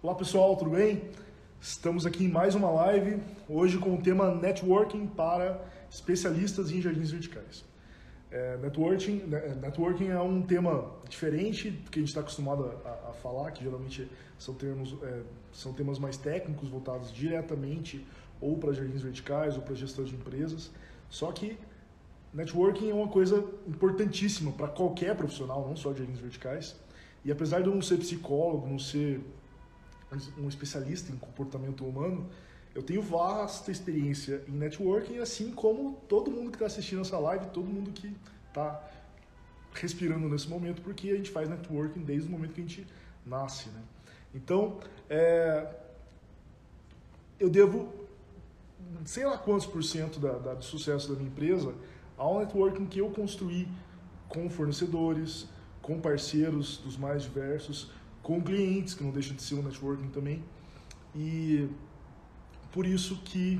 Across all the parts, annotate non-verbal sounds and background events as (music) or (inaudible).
Olá pessoal, tudo bem? Estamos aqui em mais uma live, hoje com o tema Networking para especialistas em jardins verticais. É, networking, né, networking é um tema diferente do que a gente está acostumado a, a, falar, que geralmente são, termos, é, são temas mais técnicos, voltados diretamente ou para jardins verticais ou para gestão de empresas. Só que networking é uma coisa importantíssima para qualquer profissional, não só de jardins verticais. E apesar de eu não ser psicólogo, não ser um especialista em comportamento humano, eu tenho vasta experiência em networking, assim como todo mundo que está assistindo essa live, todo mundo que está respirando nesse momento, porque a gente faz networking desde o momento que a gente nasce. Né? Então, é, eu devo, sei lá quantos por cento da, da, do sucesso da minha empresa ao networking que eu construí com fornecedores, com parceiros dos mais diversos, com clientes, que não deixa de ser um networking também. E por isso que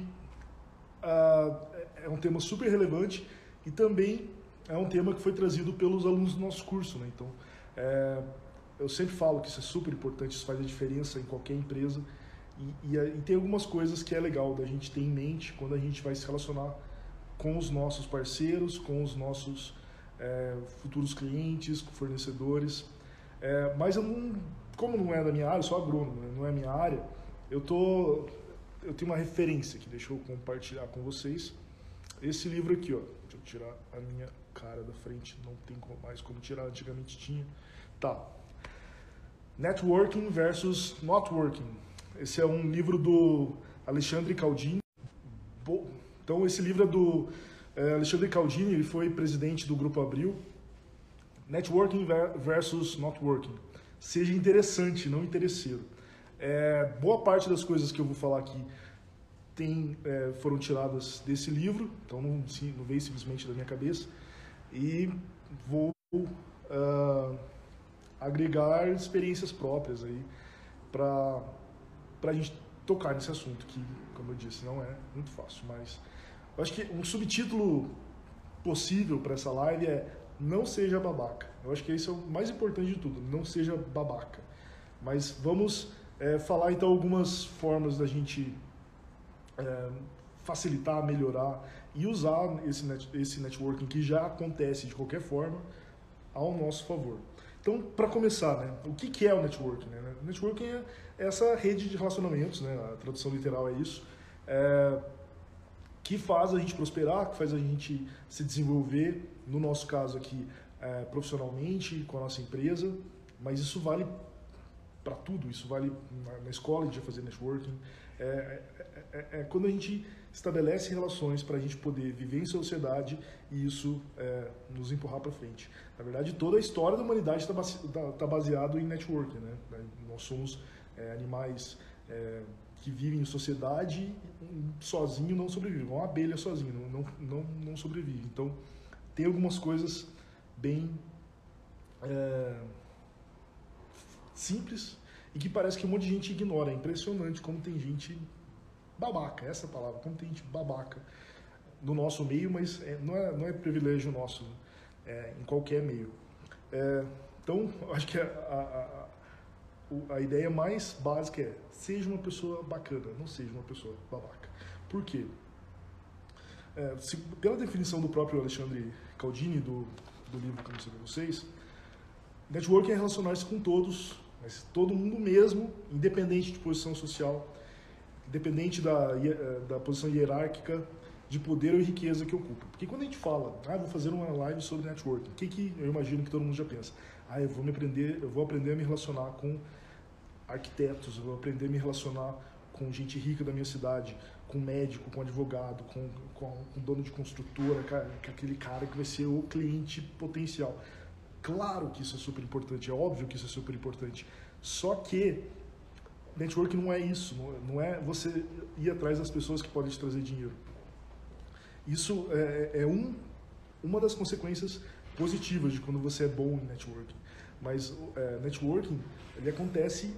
uh, é um tema super relevante e também é um tema que foi trazido pelos alunos do nosso curso. Né? Então, é, eu sempre falo que isso é super importante, isso faz a diferença em qualquer empresa. E, e, e, tem algumas coisas que é legal da gente ter em mente quando a gente vai se relacionar com os nossos parceiros, com os nossos é, futuros clientes, fornecedores. É, mas eu não, como não é da minha área, eu sou agrônomo, né? não é minha área, eu tô eu tenho uma referência que deixa eu compartilhar com vocês. Esse livro aqui, ó. Deixa eu tirar a minha cara da frente, não tem mais como tirar, antigamente tinha. Tá. Networking versus Notworking. Esse é um livro do Alexandre Caldini. Então, esse livro é do é, Alexandre Caldini, ele foi presidente do Grupo Abril. Networking versus Notworking. Seja interessante, não interesseiro. É, boa parte das coisas que eu vou falar aqui tem, é, foram tiradas desse livro, então não, não veio simplesmente da minha cabeça. E vou uh, agregar experiências próprias aí para a gente tocar nesse assunto, que, como eu disse, não é muito fácil. Mas eu acho que um subtítulo possível para essa live é Não seja babaca. Eu acho que esse é o mais importante de tudo, não seja babaca. Mas vamos é, falar então algumas formas da gente é, facilitar, melhorar e usar esse, net, esse networking que já acontece de qualquer forma ao nosso favor. Então, para começar, né, o que, que é o networking? Né? Networking é essa rede de relacionamentos, né, a tradução literal é isso, é, que faz a gente prosperar, que faz a gente se desenvolver, no nosso caso aqui, é, profissionalmente, com a nossa empresa, mas isso vale para tudo, isso vale na, na escola, a gente vai fazer networking. É, é, é, é quando a gente estabelece relações para a gente poder viver em sociedade e isso é, nos empurrar para frente. Na verdade, toda a história da humanidade está tá, tá baseado em networking. Né? Nós somos é, animais é, que vivem em sociedade sozinho não sobrevivem. Uma abelha sozinho não, não, não sobrevive. Então, tem algumas coisas bem simples e que parece que um monte de gente ignora. É impressionante como tem gente babaca, essa é palavra, como tem gente babaca no nosso meio, mas é, não, é, não é privilégio nosso é, em qualquer meio. É, então, acho que a, a, a, a, ideia mais básica é seja uma pessoa bacana, não seja uma pessoa babaca. Por quê? É, se, pela definição do próprio Alexandre Caldini, do, do livro que eu mostrei para vocês, networking é relacionar-se com todos mas todo mundo mesmo, independente de posição social, independente da, eh, da posição hierárquica de poder ou riqueza que ocupa. Porque quando a gente fala, ah, vou fazer uma live sobre networking, o que, que eu imagino que todo mundo já pensa? Ah, eu vou me aprender, eu vou aprender a me relacionar com arquitetos, eu vou aprender a me relacionar com gente rica da minha cidade, com médico, com advogado, com, com, com dono de construtora, com aquele cara que vai ser o cliente potencial. Claro que isso é super importante, é óbvio que isso é super importante. Só que network não é isso, não é você ir atrás das pessoas que podem te trazer dinheiro. Isso é, é um, uma das consequências positivas de quando você é bom em networking. Mas é, networking ele acontece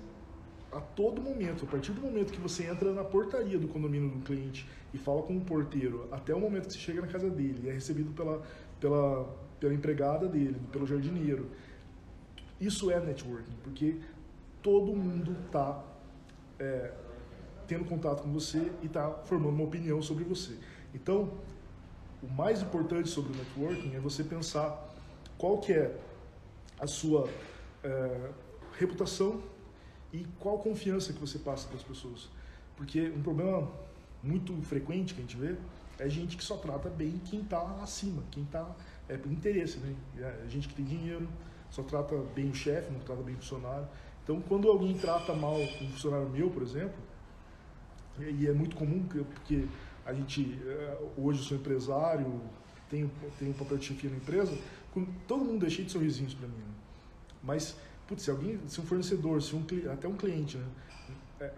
a todo momento. A partir do momento que você entra na portaria do condomínio do cliente e fala com o porteiro, até o momento que você chega na casa dele e é recebido pela, pela pela empregada dele, pelo jardineiro. Isso é networking, porque todo mundo está é, tendo contato com você e está formando uma opinião sobre você. Então, o mais importante sobre o networking é você pensar qual que é a sua é, reputação e qual confiança que você passa para as pessoas. Porque um problema muito frequente que a gente vê é gente que só trata bem quem está acima, quem está é por interesse, né? É gente que tem dinheiro só trata bem o chefe, não trata bem o funcionário. Então, quando alguém trata mal um funcionário meu, por exemplo, e é muito comum porque a gente é, hoje eu sou empresário, tenho tenho um papel de chefia na empresa, todo mundo é cheio de sorrisinhos para mim. Né? Mas putz, se alguém, se um fornecedor, se um até um cliente, né, é,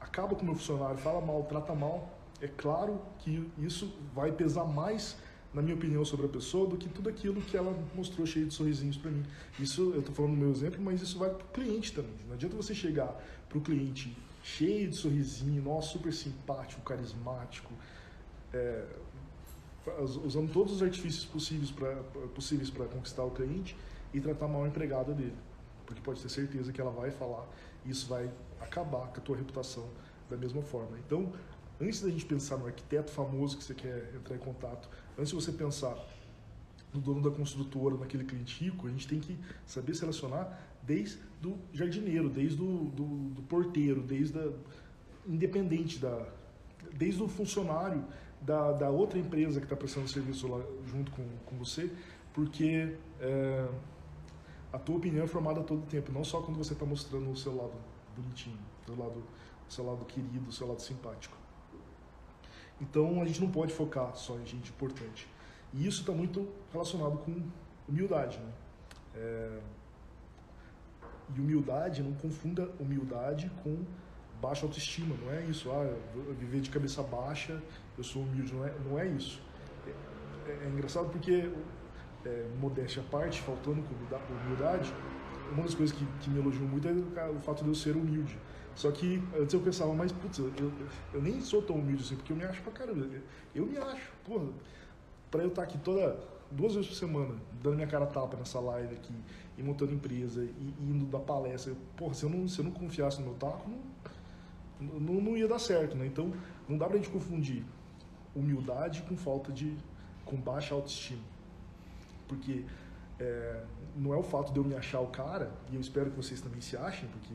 acaba com o meu funcionário, fala mal, trata mal, é claro que isso vai pesar mais na minha opinião sobre a pessoa do que tudo aquilo que ela mostrou cheio de sorrisinhos para mim. Isso eu estou falando no meu exemplo, mas isso vai para o cliente também. Não adianta você chegar para o cliente cheio de sorrisinho, nossa, super simpático, carismático, é, usando todos os artifícios possíveis para conquistar o cliente e tratar mal a empregada dele. Porque pode ter certeza que ela vai falar e isso vai acabar com a tua reputação da mesma forma. Então, antes da gente pensar no arquiteto famoso que você quer entrar em contato, antes de você pensar no dono da construtora, naquele cliente rico, a gente tem que saber selecionar desde do jardineiro, desde do, do, do porteiro, desde a, independente da, desde o funcionário da, da outra empresa que está prestando serviço lá junto com, com você, porque é, a tua opinião é formada todo o tempo, não só quando você está mostrando o seu lado bonitinho, o seu lado, o seu lado querido, o seu lado simpático. Então a gente não pode focar só em gente importante. E isso está muito relacionado com humildade. Né? É... E humildade, não confunda humildade com baixa autoestima, não é isso. Ah, viver de cabeça baixa, eu sou humilde, não é, não é isso. É, é, é engraçado porque, é, modéstia à parte, faltando com humildade, uma das coisas que, que me elogiou muito é o fato de eu ser humilde. Só que antes eu pensava, mas putz, eu, eu, eu, nem sou tão humilde assim, porque eu me acho pra caramba. Eu me acho, porra, pra eu estar aqui toda, duas vezes por semana, dando minha cara tapa nessa live aqui, e montando empresa, e, e indo da palestra, eu, porra, se eu, não, se eu não confiasse no meu taco, não, não, não ia dar certo, né? Então, não dá pra gente confundir humildade com falta de, com baixa autoestima. Porque é, não é o fato de eu me achar o cara, e eu espero que vocês também se achem, porque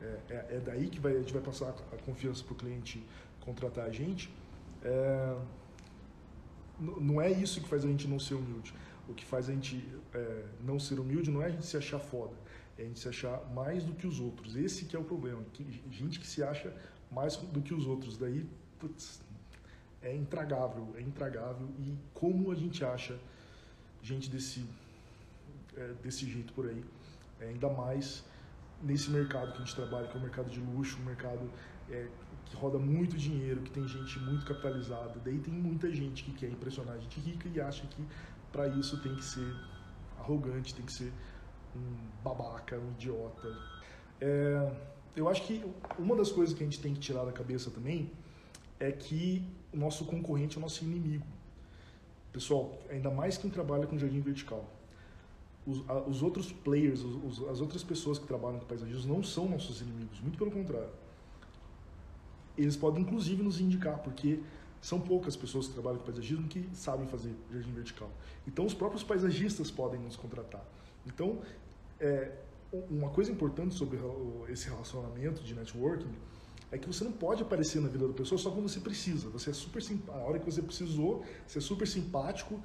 é, é, é daí que vai, a gente vai passar a confiança para o cliente contratar a gente. É, não é isso que faz a gente não ser humilde. O que faz a gente é, não ser humilde não é a gente se achar foda, é a gente se achar mais do que os outros. Esse que é o problema. gente que se acha mais do que os outros. Daí, putz, é intragável, é intragável. E como a gente acha gente desse, é, desse jeito por aí, é, ainda mais nesse mercado que a gente trabalha, que é o um mercado de luxo, um mercado é, que roda muito dinheiro, que tem gente muito capitalizada. Daí tem muita gente que quer impressionar a gente rica e acha que para isso tem que ser arrogante, tem que ser um babaca, um idiota. É, eu acho que uma das coisas que a gente tem que tirar da cabeça também é que o nosso concorrente é o nosso inimigo. Pessoal, ainda mais quem trabalha com jardim vertical os, a, os outros players, os, as outras pessoas que trabalham com paisagismo não são nossos inimigos, muito pelo contrário. Eles podem inclusive nos indicar, porque são poucas pessoas que trabalham com paisagismo que sabem fazer jardim vertical. Então os próprios paisagistas podem nos contratar. Então, é, uma coisa importante sobre esse relacionamento de networking é que você não pode aparecer na vida da pessoa só quando você precisa. Você é super a hora que você precisou, você é super simpático,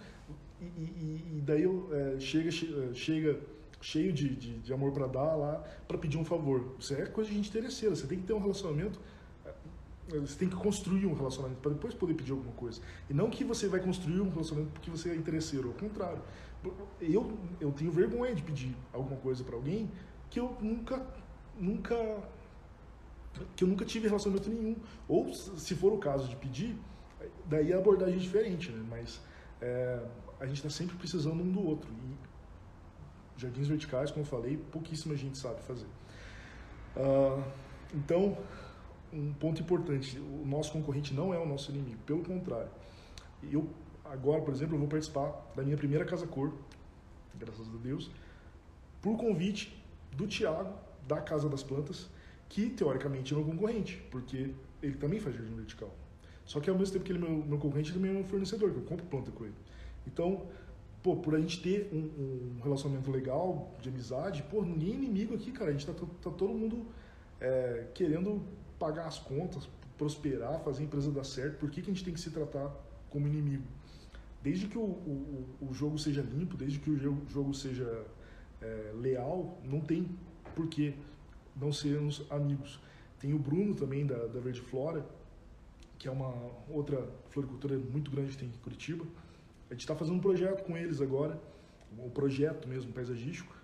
e, e, e daí é, chega, é, chega cheio de, de, de amor para dar lá para pedir um favor. Isso é coisa de gente interesseira. Você tem que ter um relacionamento. É, você tem que construir um relacionamento para depois poder pedir alguma coisa. E não que você vai construir um relacionamento porque você é interesseiro. Ao contrário. Eu, eu tenho vergonha de pedir alguma coisa para alguém que eu nunca, nunca, que eu nunca tive relacionamento nenhum. Ou se for o caso de pedir, daí a abordagem é diferente, né? Mas é, a gente está sempre precisando um do outro. E jardins verticais, como eu falei, pouquíssima gente sabe fazer. Uh, então, um ponto importante: o nosso concorrente não é o nosso inimigo, pelo contrário. Eu, agora, por exemplo, eu vou participar da minha primeira Casa Cor, graças a Deus, por convite do Tiago, da Casa das Plantas, que teoricamente é meu concorrente, porque ele também faz jardim vertical. Só que ao mesmo tempo que ele é meu, meu concorrente, ele também é meu fornecedor, que eu compro planta com ele. Então, pô, por a gente ter um, um, relacionamento legal, de amizade, pô, ninguém é inimigo aqui, cara. A gente tá, tá todo mundo é, querendo pagar as contas, prosperar, fazer a empresa dar certo. Por que, que a gente tem que se tratar como inimigo? Desde que o, o, o jogo seja limpo, desde que o jogo seja é, leal, não tem por que não sermos amigos. Tem o Bruno também, da, da Verde Flora, que é uma outra floricultura muito grande que tem em Curitiba. A gente está fazendo um projeto com eles agora, um projeto mesmo paisagístico.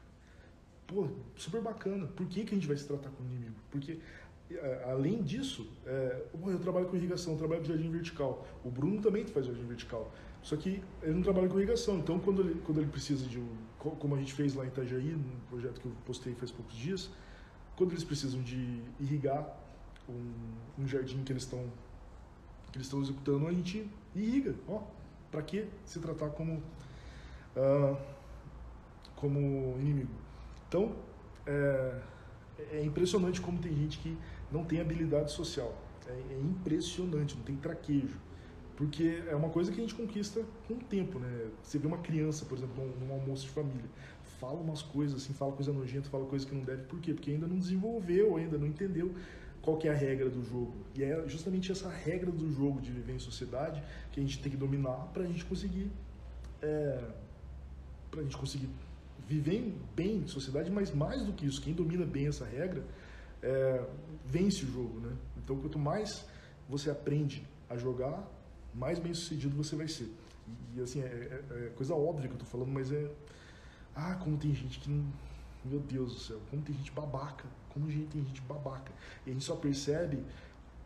Pô, super bacana. Por que, que a gente vai se tratar como inimigo? Porque, é, além disso, é, eu trabalho com irrigação, eu trabalho com jardim vertical. O Bruno também faz jardim vertical. Só que ele não trabalha com irrigação. Então, quando ele, quando ele precisa de um. Como a gente fez lá em Itajaí, no projeto que eu postei faz poucos dias, quando eles precisam de irrigar um, um jardim que eles estão que eles estão executando, a gente irriga. Ó, para que se tratar como uh, como inimigo? Então é, é, impressionante como tem gente que não tem habilidade social. É, é, impressionante, não tem traquejo. Porque é uma coisa que a gente conquista com o tempo, né? Você vê uma criança, por exemplo, num, num almoço de família, fala umas coisas assim, fala coisa nojenta, fala coisa que não deve. Por quê? Porque ainda não desenvolveu, ainda não entendeu qual que é a regra do jogo. E é justamente essa regra do jogo de viver em sociedade que a gente tem que dominar para a gente conseguir é, para a gente conseguir viver bem em sociedade, mas mais do que isso, quem domina bem essa regra é, vence o jogo, né? Então, quanto mais você aprende a jogar, mais bem sucedido você vai ser. E, e assim, é, é, é, coisa óbvia que eu tô falando, mas é. Ah, como tem gente que não meu Deus do céu, como tem gente babaca, como tem gente babaca. E a gente só percebe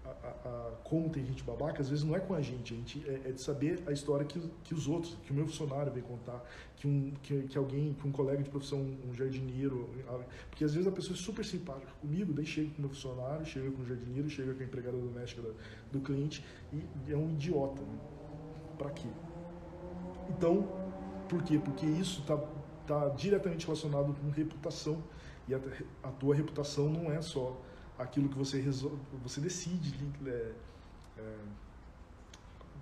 a, a, a, como tem gente babaca, às vezes não é com a gente, a gente é, é de saber a história que, que os outros, que o meu funcionário vem contar, que, um, que, que alguém, que um colega de profissão, um jardineiro, porque às vezes a pessoa é super simpática comigo, daí chega com o meu funcionário, chega com o jardineiro, chega com a empregada doméstica do, do cliente e, é um idiota. Né? Pra quê? Então, por quê? Porque isso está está diretamente relacionado com reputação. E a, a, tua reputação não é só aquilo que você, resolve, você decide é, é,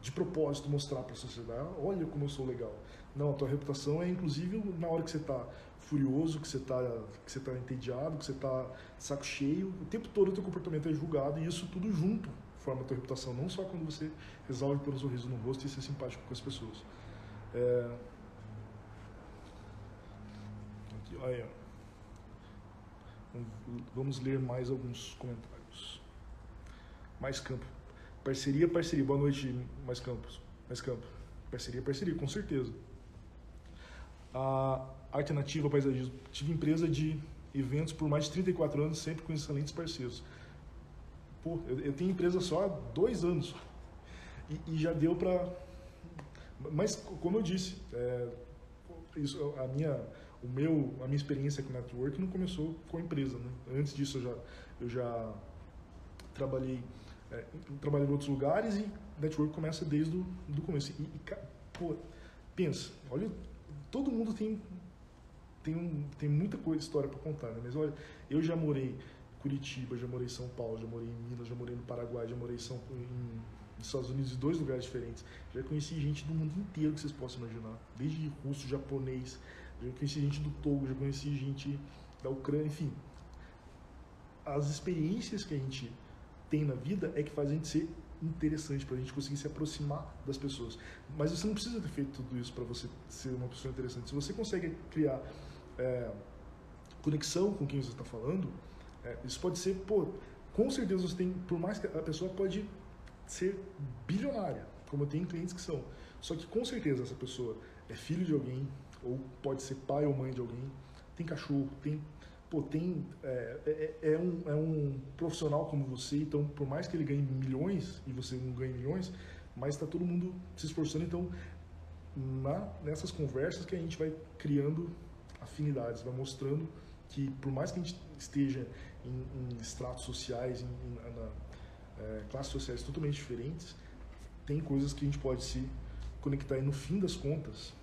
de propósito mostrar para a sociedade. Olha como eu sou legal. Não, a tua reputação é inclusive na hora que você está furioso, que você está que você tá entediado, que você está saco cheio. O tempo todo o teu comportamento é julgado e isso tudo junto forma a tua reputação. Não só quando você resolve pôr um sorriso no rosto e ser simpático com as pessoas. É, Aí, ó. Vamos ler mais alguns comentários. Mais campo. Parceria, parceria. Boa noite, mais campos. Mais campo. Parceria, parceria, com certeza. A alternativa paisagismo. Tive empresa de eventos por mais de 34 anos, sempre com excelentes parceiros. Pô, eu, eu tenho empresa só há dois anos. E, e já deu para. Mas, como eu disse, é, isso, a minha o meu, a minha experiência com network não começou com a empresa, né? Antes disso eu já, eu já trabalhei, é, trabalhei em outros lugares e network começa desde o do começo. E, e pô, pensa, olha, todo mundo tem tem, um, tem muita coisa, história para contar, né? Mas olha, eu já morei Curitiba, já morei em São Paulo, já morei em Minas, já morei no Paraguai, já morei em, São, em nos Estados Unidos em dois lugares diferentes. Já conheci gente do mundo inteiro que vocês possam imaginar, desde russo, japonês, já conheci gente do Togo, já conheci gente da Ucrânia, enfim. As experiências que a gente tem na vida é que faz a gente ser interessante, para a gente conseguir se aproximar das pessoas. Mas você não precisa ter feito tudo isso para você ser uma pessoa interessante. Se você consegue criar é, conexão com quem você está falando, é, isso pode ser, pô, com certeza você tem, por mais que a pessoa pode ser bilionária, como eu tenho clientes que são, só que com certeza essa pessoa é filho de alguém, ou pode ser pai ou mãe de alguém, tem cachorro, tem pô, tem é, é, é, um, é um profissional como você, então por mais que ele ganhe milhões e você não ganhe milhões, mas está todo mundo se esforçando, então na, nessas conversas que a gente vai criando afinidades, vai mostrando que por mais que a gente esteja em, em estratos sociais, em, em na, é, classes sociais totalmente diferentes, tem coisas que a gente pode se conectar e no fim das contas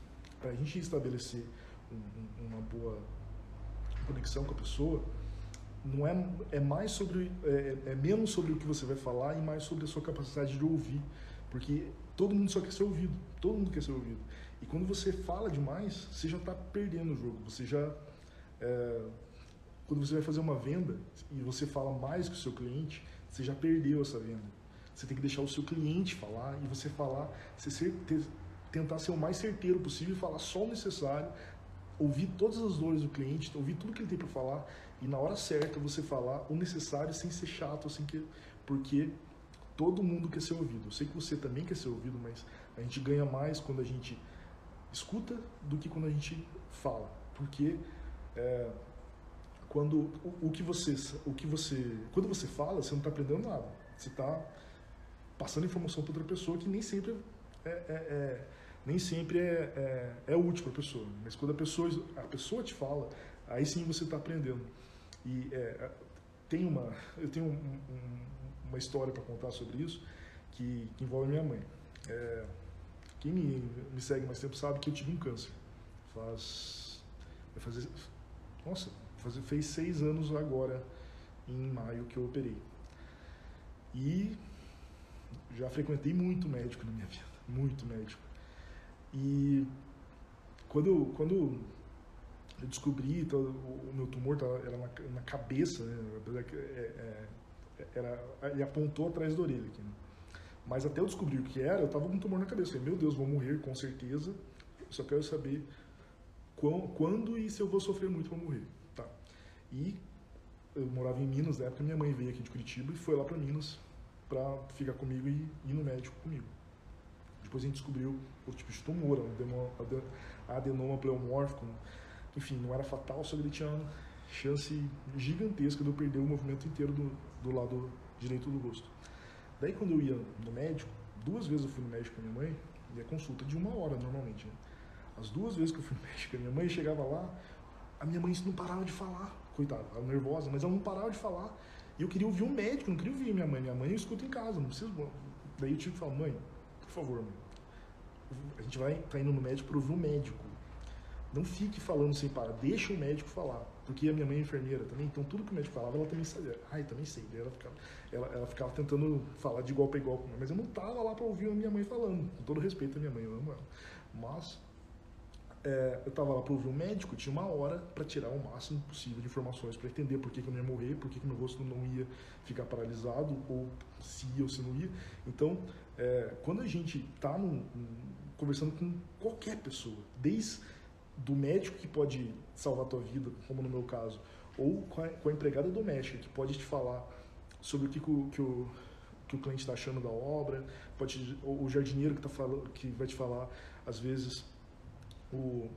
para a gente estabelecer um, uma boa conexão com a pessoa, não é, é mais sobre é, é, menos sobre o que você vai falar e mais sobre a sua capacidade de ouvir. Porque todo mundo só quer ser ouvido todo mundo quer ser ouvido. E quando você fala demais você já está perdendo o jogo você já é, quando você vai fazer uma venda e você fala mais que o seu cliente você já perdeu essa venda. Você tem que deixar o seu cliente falar e você falar você ter, tentar ser o mais certeiro possível falar só o necessário ouvir todas as dores do cliente ouvir tudo que ele tem para falar e na hora certa você falar o necessário sem ser chato, assim que porque todo mundo quer ser ouvido. Eu sei que você também quer ser ouvido, mas a gente ganha mais quando a gente escuta do que quando a gente fala, porque é, quando o, o, que você o que você quando você fala você não está aprendendo nada, você está passando informação para outra pessoa que nem sempre é, é, é nem sempre é, é, é útil para a pessoa, mas quando a pessoa a pessoa te fala, aí sim você está aprendendo. E é, tem uma, eu tenho um, um, uma história para contar sobre isso que, que envolve minha mãe. É, quem me, me segue mais tempo sabe que eu tive um câncer. Faz, vai fazer, nossa, fez seis anos agora em maio que eu operei. E já frequentei muito médico na minha vida, muito médico. E quando, quando eu descobri, então, o, meu tumor era na, na cabeça, né? É, é, era, ele apontou atrás da orelha aqui, né? Mas até eu descobrir o que era, eu tava com um tumor na cabeça. falei, meu Deus, vou morrer com certeza. Eu só quero saber quando, quando e se eu vou sofrer muito para morrer. Tá. E eu morava em Minas na época, minha mãe veio aqui de Curitiba e foi lá para Minas para ficar comigo e ir no médico comigo. Depois a gente descobriu o tipo de tumor, adenoma pleomórfico, enfim, não era fatal, só que ele tinha uma chance gigantesca de eu perder o movimento inteiro do, do lado direito do rosto. Daí quando eu ia no médico, duas vezes eu fui no médico com a minha mãe, e a consulta de uma hora normalmente. Né? As duas vezes que eu fui no (laughs) médico com a minha mãe, chegava lá, a minha mãe não parava de falar, coitada, ela nervosa, mas ela não parava de falar. E eu queria ouvir um médico, não queria ouvir minha mãe. Minha mãe eu escuto em casa, não preciso. Daí eu tive que falar, mãe, por favor, a gente vai tá indo no médico para ouvir um médico. Não fique falando sem parar, deixa o médico falar. Porque a minha mãe é enfermeira também, então tudo que o médico falava, ela também sabia. Ai, também sei. Ela ficava, ela, ela ficava tentando falar de igual para igual, mas eu não tava lá para ouvir a minha mãe falando. Com todo respeito à minha mãe, eu amo ela. Mas é, eu tava lá para ouvir o médico, tinha uma hora para tirar o máximo possível de informações, para entender por que, que eu não ia morrer, por que, que meu rosto não ia ficar paralisado, ou se ia ou se não ia. Então, é, quando a gente tá num, conversando com qualquer pessoa, desde do médico que pode salvar a tua vida, como no meu caso, ou com a, com a empregada doméstica que pode te falar sobre o que, que, que o, que o cliente está achando da obra, pode o jardineiro que tá falando, que vai te falar às vezes o,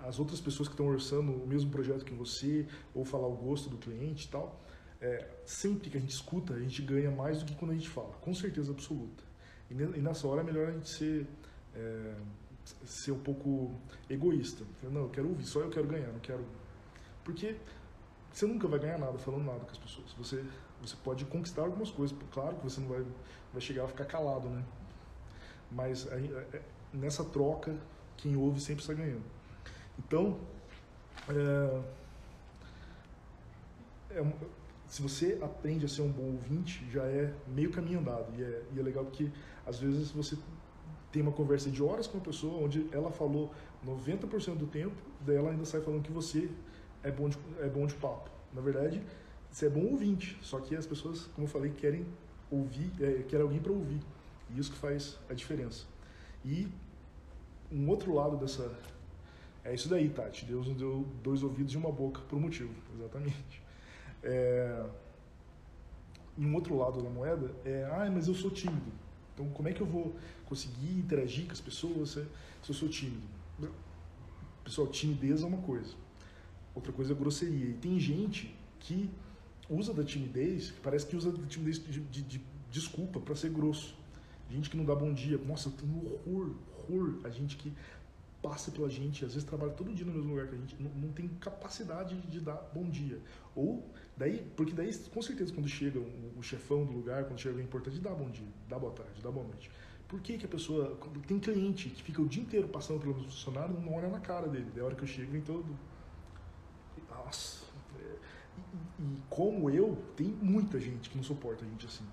as outras pessoas que estão orçando o mesmo projeto que você, ou falar o gosto do cliente e tal. É, sempre que a gente escuta, a gente ganha mais do que quando a gente fala, com certeza absoluta. E, nessa hora é melhor a gente ser é, ser um pouco egoísta. Não, eu quero ouvir, só eu quero ganhar, não quero. Porque você nunca vai ganhar nada falando nada com as pessoas. Você, você pode conquistar algumas coisas, claro que você não vai, vai chegar a ficar calado, né? Mas é, é, nessa troca, quem ouve sempre está ganhando. Então, é, é, se você aprende a ser um bom ouvinte, já é meio caminho andado. E é, e é legal porque, às vezes, você tem uma conversa de horas com uma pessoa onde ela falou 90% do tempo, daí ela ainda sai falando que você é bom de, é bom de papo. Na verdade, você é bom ouvinte, só que as pessoas, como eu falei, querem ouvir, é, querem alguém para ouvir. E isso que faz a diferença. E um outro lado dessa. É isso daí, Tati. Deus nos deu dois ouvidos e uma boca por um motivo, exatamente. É... E um outro lado da moeda é, ah, mas eu sou tímido. Então, como é que eu vou conseguir interagir com as pessoas se, eu sou tímido? Pessoal, timidez é uma coisa. Outra coisa é grosseria. E tem gente que usa da timidez, que parece que usa da timidez de, de, de desculpa para ser grosso. Gente que não dá bom dia. Nossa, eu tenho horror, A gente que passa pela gente, às vezes trabalha todo dia no mesmo lugar que a gente, não, não tem capacidade de dar bom dia. Ou, daí, porque daí, com certeza, quando chega o, o chefão do lugar, quando chega alguém importante, dá bom dia, dá boa tarde, dá boa noite. Por que, que a pessoa. Tem cliente que fica o dia inteiro passando pelo funcionário não olha na cara dele. Da hora que eu chego, vem todo. Nossa. É, E, e, como eu, tem muita gente que não suporta a gente assim.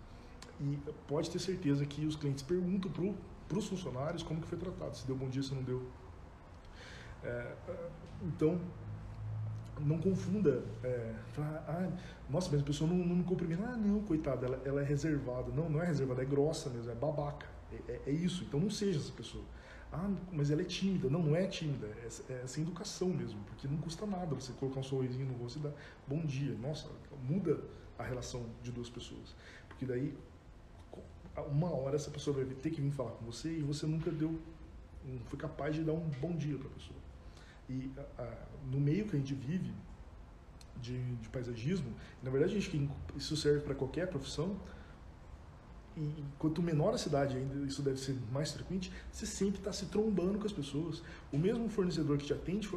E pode ter certeza que os clientes perguntam para os funcionários como que foi tratado, se deu bom dia, se não deu. É, então, não confunda. É, ah, nossa, mas a pessoa não, não me cumprimenta. Ah, não, coitada, ela, ela, é reservada. Não, não é reservada, é grossa mesmo, é babaca. É, é, é, isso. Então não seja essa pessoa. Ah, mas ela é tímida. Não, não é tímida. É, é sem educação mesmo, porque não custa nada você colocar um sorrisinho no rosto e dar bom dia. Nossa, muda a relação de duas pessoas. Porque daí, uma hora essa pessoa vai ter que vir falar com você e você nunca deu, foi capaz de dar um bom dia para a pessoa. E a, no meio que a gente vive de, de paisagismo, na verdade a gente, isso serve para qualquer profissão, e quanto menor a cidade ainda, isso deve ser mais frequente, você sempre está se trombando com as pessoas. O mesmo fornecedor que te atende,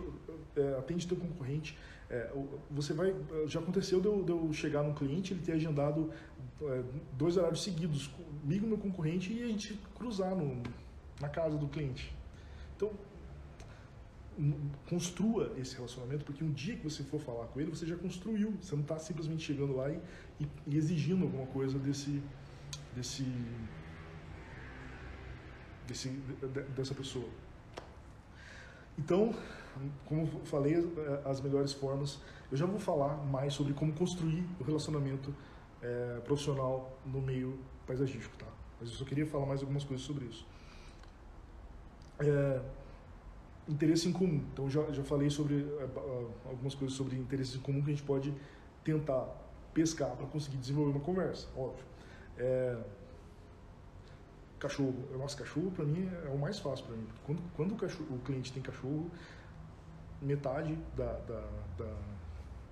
é, atende teu concorrente. É, você vai, já aconteceu de eu, de eu, chegar num cliente, ele ter agendado é, dois horários seguidos comigo e meu concorrente e a gente cruzar no, na casa do cliente. Então, construa esse relacionamento, porque um dia que você for falar com ele, você já construiu. Você não está simplesmente chegando lá e, e, e exigindo alguma coisa desse desse, desse dessa pessoa. Então, como falei, as melhores formas, eu já vou falar mais sobre como construir o relacionamento é, profissional no meio paisagístico, tá? Mas eu só queria falar mais algumas coisas sobre isso. É, interesse em comum. Então, já, já falei sobre algumas coisas sobre interesse em comum que a gente pode tentar pescar para conseguir desenvolver uma conversa, óbvio. É, cachorro, nossa, cachorro para mim é o mais fácil para mim. Quando, quando o, cachorro, o, cliente tem cachorro, metade da, da, da,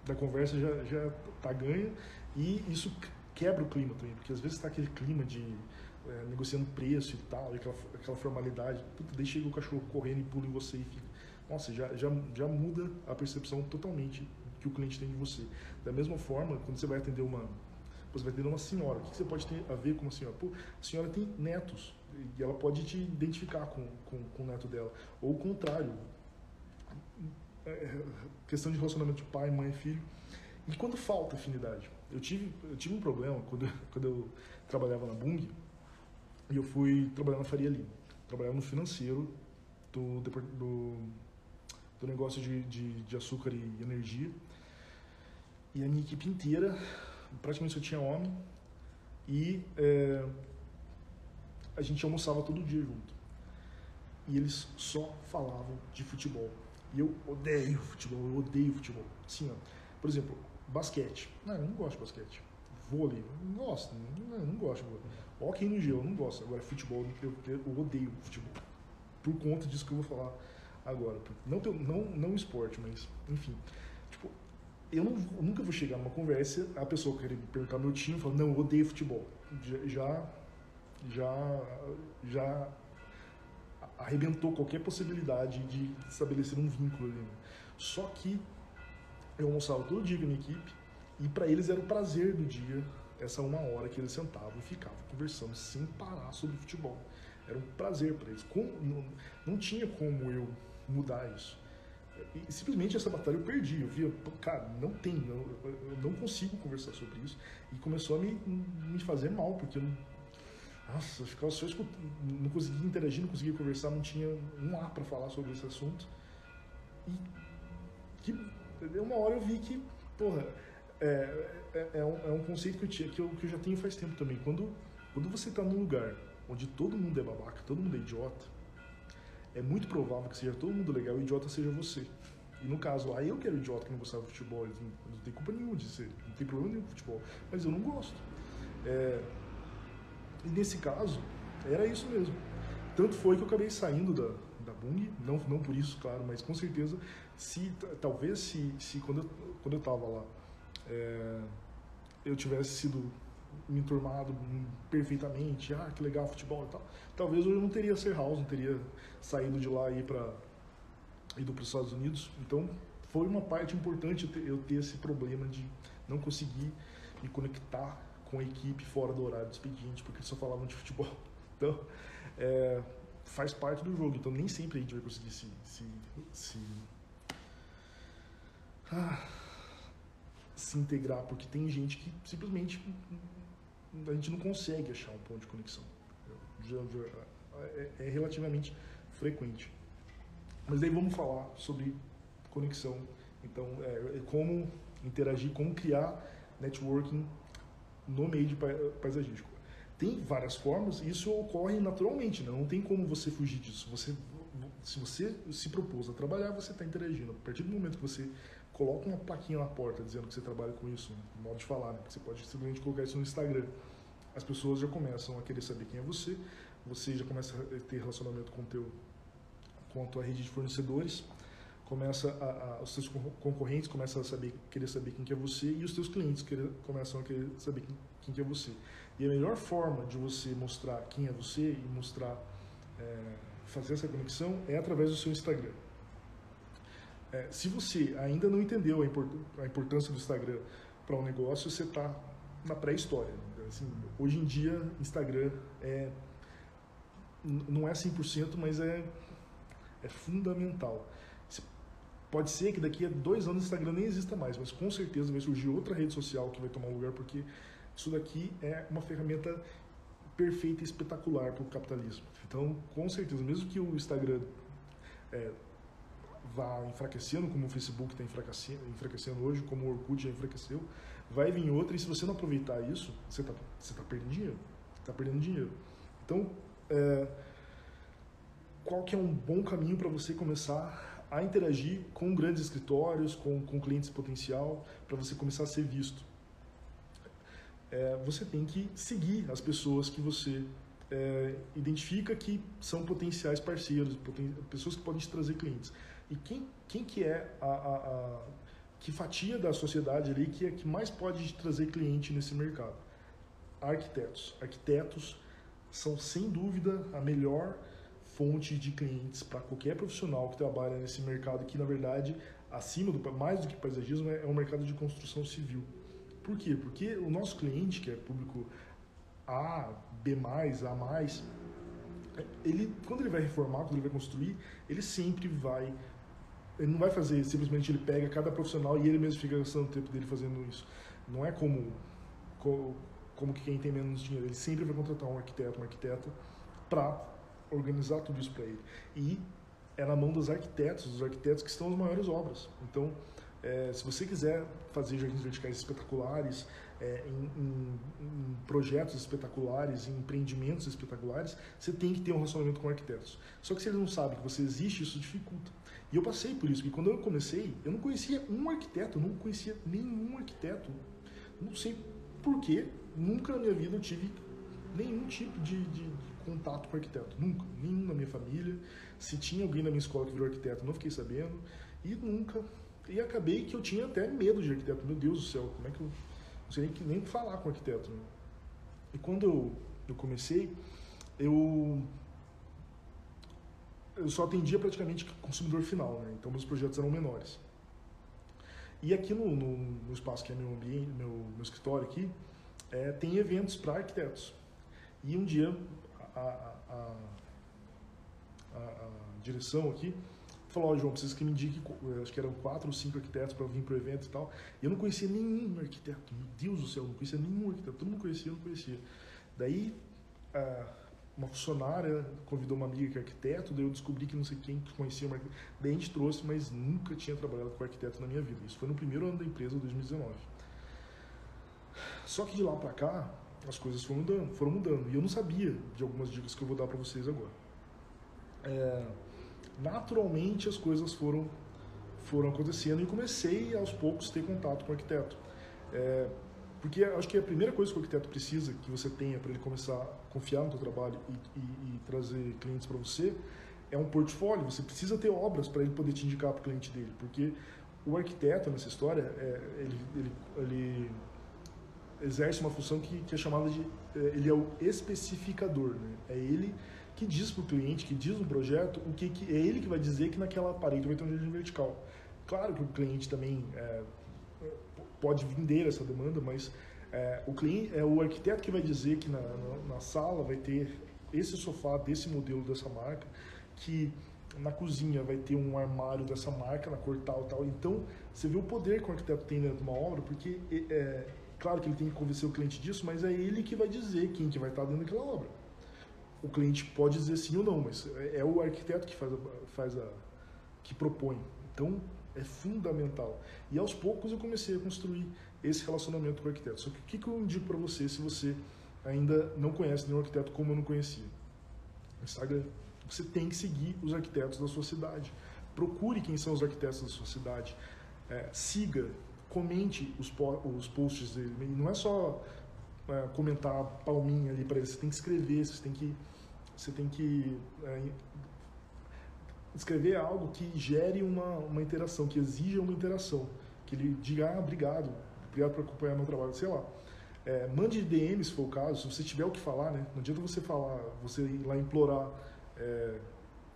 da conversa já, já tá ganha e isso quebra o clima também, porque às vezes está aquele clima de é, negociando preço e tal, e aquela, aquela formalidade, puta, daí chega o cachorro correndo e pula em você e fica. Nossa, já, já, já muda a percepção totalmente que o cliente tem de você. Da mesma forma, quando você vai atender uma, você vai ter uma senhora. O que você pode ter a ver com uma senhora? Pô, a senhora tem netos e ela pode te identificar com, com, com o neto dela. Ou o contrário. É, é questão de relacionamento de pai, mãe filho. E quando falta afinidade? Eu tive, eu tive um problema quando, (laughs) quando eu trabalhava na Bung e eu fui trabalhar na Faria Lima. Trabalhava no financeiro do, do, do negócio de, de, de açúcar e energia. E a minha equipe inteira praticamente só tinha homem e é, a gente almoçava todo dia junto. E eles só falavam de futebol. E eu odeio futebol, eu odeio futebol. Assim, ó, por exemplo, basquete. Não, eu não gosto de basquete. Vôlei, não gosto, não, não gosto. Hockey no gelo, não gosto. Agora, futebol, eu, eu odeio futebol. Por conta disso que eu vou falar agora. Não, não, não esporte, mas, enfim eu, não, nunca vou chegar numa conversa, a pessoa querer perguntar meu time, falar, não, eu odeio futebol. Já, já, já arrebentou qualquer possibilidade de estabelecer um vínculo ali. Né? Só que eu almoçava todo dia com a minha equipe e para eles era o prazer do dia, essa uma hora que eles sentavam e ficavam conversando sem parar sobre futebol. Era um prazer para eles. Como, não, não tinha como eu mudar isso. E simplesmente essa batalha eu perdi. Eu via, cara, não tem, eu, eu não consigo conversar sobre isso. E começou a me, me fazer mal, porque eu não, nossa, eu ficava só escutando, não conseguia interagir, não conseguia conversar, não tinha um ar para falar sobre esse assunto. E que, uma hora eu vi que, porra, é, é, é, um, é um, conceito que eu, tinha, que, eu, que eu já tenho faz tempo também. Quando, quando você está num lugar onde todo mundo é babaca, todo mundo é idiota, é muito provável que seja todo mundo legal e o idiota seja você. E no caso lá, eu que era o idiota que não gostava de futebol, não, não tem culpa nenhuma de ser, não tem problema nenhum com futebol, mas eu não gosto. É, e nesse caso, era isso mesmo. Tanto foi que eu acabei saindo da, da Bung, não, não por isso, claro, mas com certeza, se talvez se, se quando, eu, quando eu tava lá, é, eu tivesse sido me enturmado perfeitamente, ah, que legal futebol e tal. Talvez eu não teria ser house, não teria saído de lá e para ido para os Estados Unidos. Então, foi uma parte importante eu ter esse problema de não conseguir me conectar com a equipe fora do horário do expediente, porque eles só falavam de futebol. (laughs) Então, é, faz parte do jogo. Então, nem sempre a gente vai conseguir se, se, se ah, se integrar, porque tem gente que simplesmente a gente não consegue achar um ponto de conexão. É, é, relativamente frequente. Mas daí vamos falar sobre conexão. Então, é, é como interagir, como criar networking no meio de paisagístico. Tem várias formas isso ocorre naturalmente, né? não tem como você fugir disso. Você, se você se propôs a trabalhar, você está interagindo. A partir do momento que você coloca uma plaquinha na porta dizendo que você trabalha com isso, modo de falar, né? você pode simplesmente colocar isso no Instagram. As pessoas já começam a querer saber quem é você, você já começa a ter relacionamento com, teu, com a tua rede de fornecedores, começa a, a, os seus concorrentes começam a saber, querer saber quem que é você e os teus clientes querer, começam a querer saber quem, quem que é você. E a melhor forma de você mostrar quem é você e mostrar, é, fazer essa conexão é através do seu Instagram. É, se você ainda não entendeu a, import, a importância do Instagram para um negócio, você está na pré-história. Assim, hoje em dia, Instagram é não é 100%, mas é, é fundamental. Pode ser que daqui a dois anos o Instagram nem exista mais, mas com certeza vai surgir outra rede social que vai tomar lugar, porque isso daqui é uma ferramenta perfeita e espetacular para o capitalismo. Então, com certeza, mesmo que o Instagram é, vá enfraquecendo, como o Facebook está enfraquecendo, hoje, como o Orkut já enfraqueceu, vai vir outra e se você não aproveitar isso, você está você tá perdendo dinheiro. Está perdendo dinheiro. Então, é, qual que é um bom caminho para você começar a interagir com grandes escritórios, com, com clientes potencial, para você começar a ser visto. É, você tem que seguir as pessoas que você é, identifica que são potenciais parceiros, poten pessoas que podem te trazer clientes. E quem, quem que é a, a, a que fatia da sociedade ali que é que mais pode trazer cliente nesse mercado? Arquitetos. Arquitetos são sem dúvida a melhor fonte de clientes para qualquer profissional que trabalha nesse mercado que, na verdade, acima do mais do que paisagismo, é, é um mercado de construção civil. Por quê? Porque o nosso cliente, que é público A, B+, A+, ele, quando ele vai reformar, quando ele vai construir, ele sempre vai ele não vai fazer simplesmente ele pega cada profissional e ele mesmo fica gastando o tempo dele fazendo isso. Não é como como, que quem tem menos dinheiro, ele sempre vai contratar um arquiteto, uma arquiteta para organizar tudo isso para ele. E é na mão dos arquitetos, dos arquitetos que estão as maiores obras. Então, é, se você quiser fazer jardins verticais espetaculares, é, em, em, em, projetos espetaculares, em empreendimentos espetaculares, você tem que ter um relacionamento com arquitetos. Só que se eles não sabem que você existe, isso dificulta. E eu passei por isso, porque quando eu comecei, eu não conhecia um arquiteto, não conhecia nenhum arquiteto. Não sei porquê, nunca na minha vida eu tive nenhum tipo de, de contato com arquiteto, nunca, nenhum na minha família. Se tinha alguém na minha escola que virou arquiteto, não fiquei sabendo, e nunca. E acabei que eu tinha até medo de arquiteto, meu Deus do céu, como é que eu. Não sei nem, nem falar com arquiteto. Né? E quando eu, eu comecei, eu. Eu só atendia praticamente consumidor final, né? então meus projetos eram menores. E aqui no, no, no espaço que é meu ambiente, meu, meu escritório aqui, é, tem eventos para arquitetos. E um dia a, a, a, a direção aqui falou, oh, João, preciso que me indique, acho que eram quatro ou cinco arquitetos para vir para o evento e tal. E eu não conhecia nenhum arquiteto, meu Deus do céu, não conhecia nenhum arquiteto, todo mundo conhecia, eu não conhecia. Daí, uma funcionária convidou uma amiga que é arquiteto, daí eu descobri que não sei quem conhecia uma arquiteto. Daí a gente trouxe, mas nunca tinha trabalhado com arquiteto na minha vida. Isso foi no primeiro ano da empresa, 2019. Só que de lá para cá, as coisas foram mudando, foram mudando. E eu não sabia de algumas dicas que eu vou dar para vocês agora. É, naturalmente as coisas foram foram acontecendo e comecei aos poucos ter contato com o arquiteto. É, porque acho que a primeira coisa que o arquiteto precisa que você tenha para ele começar a confiar no seu trabalho e, e, e trazer clientes para você é um portfólio. Você precisa ter obras para ele poder te indicar para o cliente dele, porque o arquiteto nessa história é, ele, ele, ele exerce uma função que, que é chamada de é, ele é o especificador, né? É ele que diz para o cliente, que diz no projeto o que, que é ele que vai dizer que naquela parede vai ter um jardim vertical. Claro que o cliente também é, pode vender essa demanda, mas é, o cliente é o arquiteto que vai dizer que na, na, na, sala vai ter esse sofá desse modelo dessa marca, que na cozinha vai ter um armário dessa marca, na cor tal tal. Então, você vê o poder que o arquiteto tem dentro de uma obra, porque é, claro que ele tem que convencer o cliente disso, mas é ele que vai dizer quem que vai estar dentro daquela obra. O cliente pode dizer sim ou não, mas é, é o arquiteto que faz a, faz a que propõe. Então, é fundamental. E aos poucos eu comecei a construir esse relacionamento com o arquiteto. Só que o que, que eu indico para você se você ainda não conhece nenhum arquiteto como eu não conhecia? Instagram. Você tem que seguir os arquitetos da sua cidade. Procure quem são os arquitetos da sua cidade. É, siga, comente os, os posts dele. E não é só é, comentar palminha ali para ele. Você tem que escrever, você tem que, você tem que é, escrever algo que gere uma, uma interação, que exija uma interação. Que ele diga, ah, obrigado, obrigado por acompanhar meu trabalho, sei lá. É, mande DM se for o caso, se você tiver o que falar, né? Não adianta você falar, você ir lá implorar é,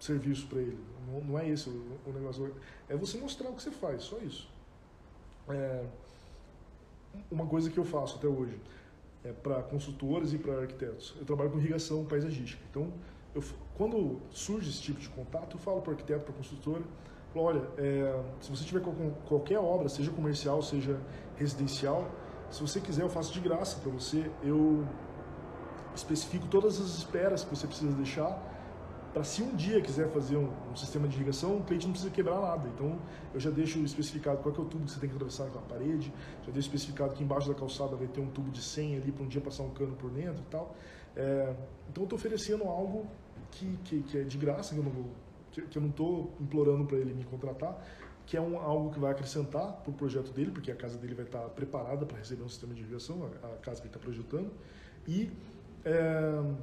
serviço para ele. Não, não, é esse o, o, negócio. É você mostrar o que você faz, só isso. É, uma coisa que eu faço até hoje é para consultores e para arquitetos. Eu trabalho com irrigação paisagística. Então, eu, quando surge esse tipo de contato, eu falo para o arquiteto, para a consultora, olha, é, se você tiver qualquer obra, seja comercial, seja residencial, se você quiser, eu faço de graça para você. Eu especifico todas as esperas que você precisa deixar para se um dia quiser fazer um, um, sistema de irrigação, o cliente não precisa quebrar nada. Então, eu já deixo especificado qual é o tubo que você tem que atravessar com a parede, já deixo especificado que embaixo da calçada vai ter um tubo de 100 ali para um dia passar um cano por dentro e tal. É, então, eu estou oferecendo algo que, que, que, é de graça, que eu não que, que eu não estou implorando para ele me contratar, que é um, algo que vai acrescentar para o projeto dele, porque a casa dele vai estar tá preparada para receber um sistema de irrigação, a, a casa que ele está projetando, e é,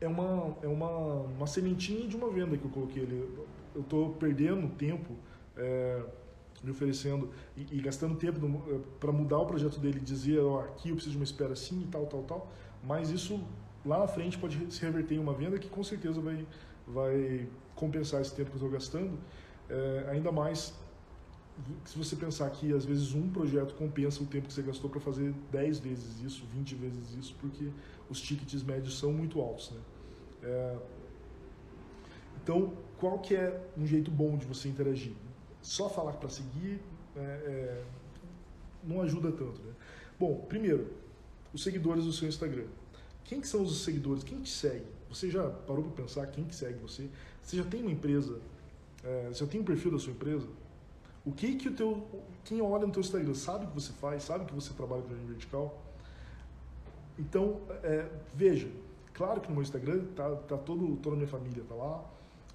é, uma, é uma, uma sementinha de uma venda que eu coloquei ali. Eu estou perdendo tempo é, me oferecendo e, e gastando tempo para mudar o projeto dele, dizer, ó, aqui eu preciso de uma espera assim e tal, tal, tal, mas isso lá na frente pode se reverter em uma venda que com certeza vai, vai compensar esse tempo que eu estou gastando é, ainda mais se você pensar que às vezes um projeto compensa o tempo que você gastou para fazer 10 vezes isso, 20 vezes isso, porque os tickets médios são muito altos. Né? É, então, qual que é um jeito bom de você interagir? Só falar para seguir é, é, não ajuda tanto. Né? Bom, primeiro, os seguidores do seu Instagram. Quem que são os seguidores? Quem te segue? Você já parou para pensar quem que segue você? Você já tem uma empresa é, você tem um perfil da sua empresa? O que que o teu, quem olha no teu Instagram sabe o que você faz, sabe que você trabalha com vertical? Então, é, veja, claro que no meu Instagram tá, tá todo, toda a minha família tá lá,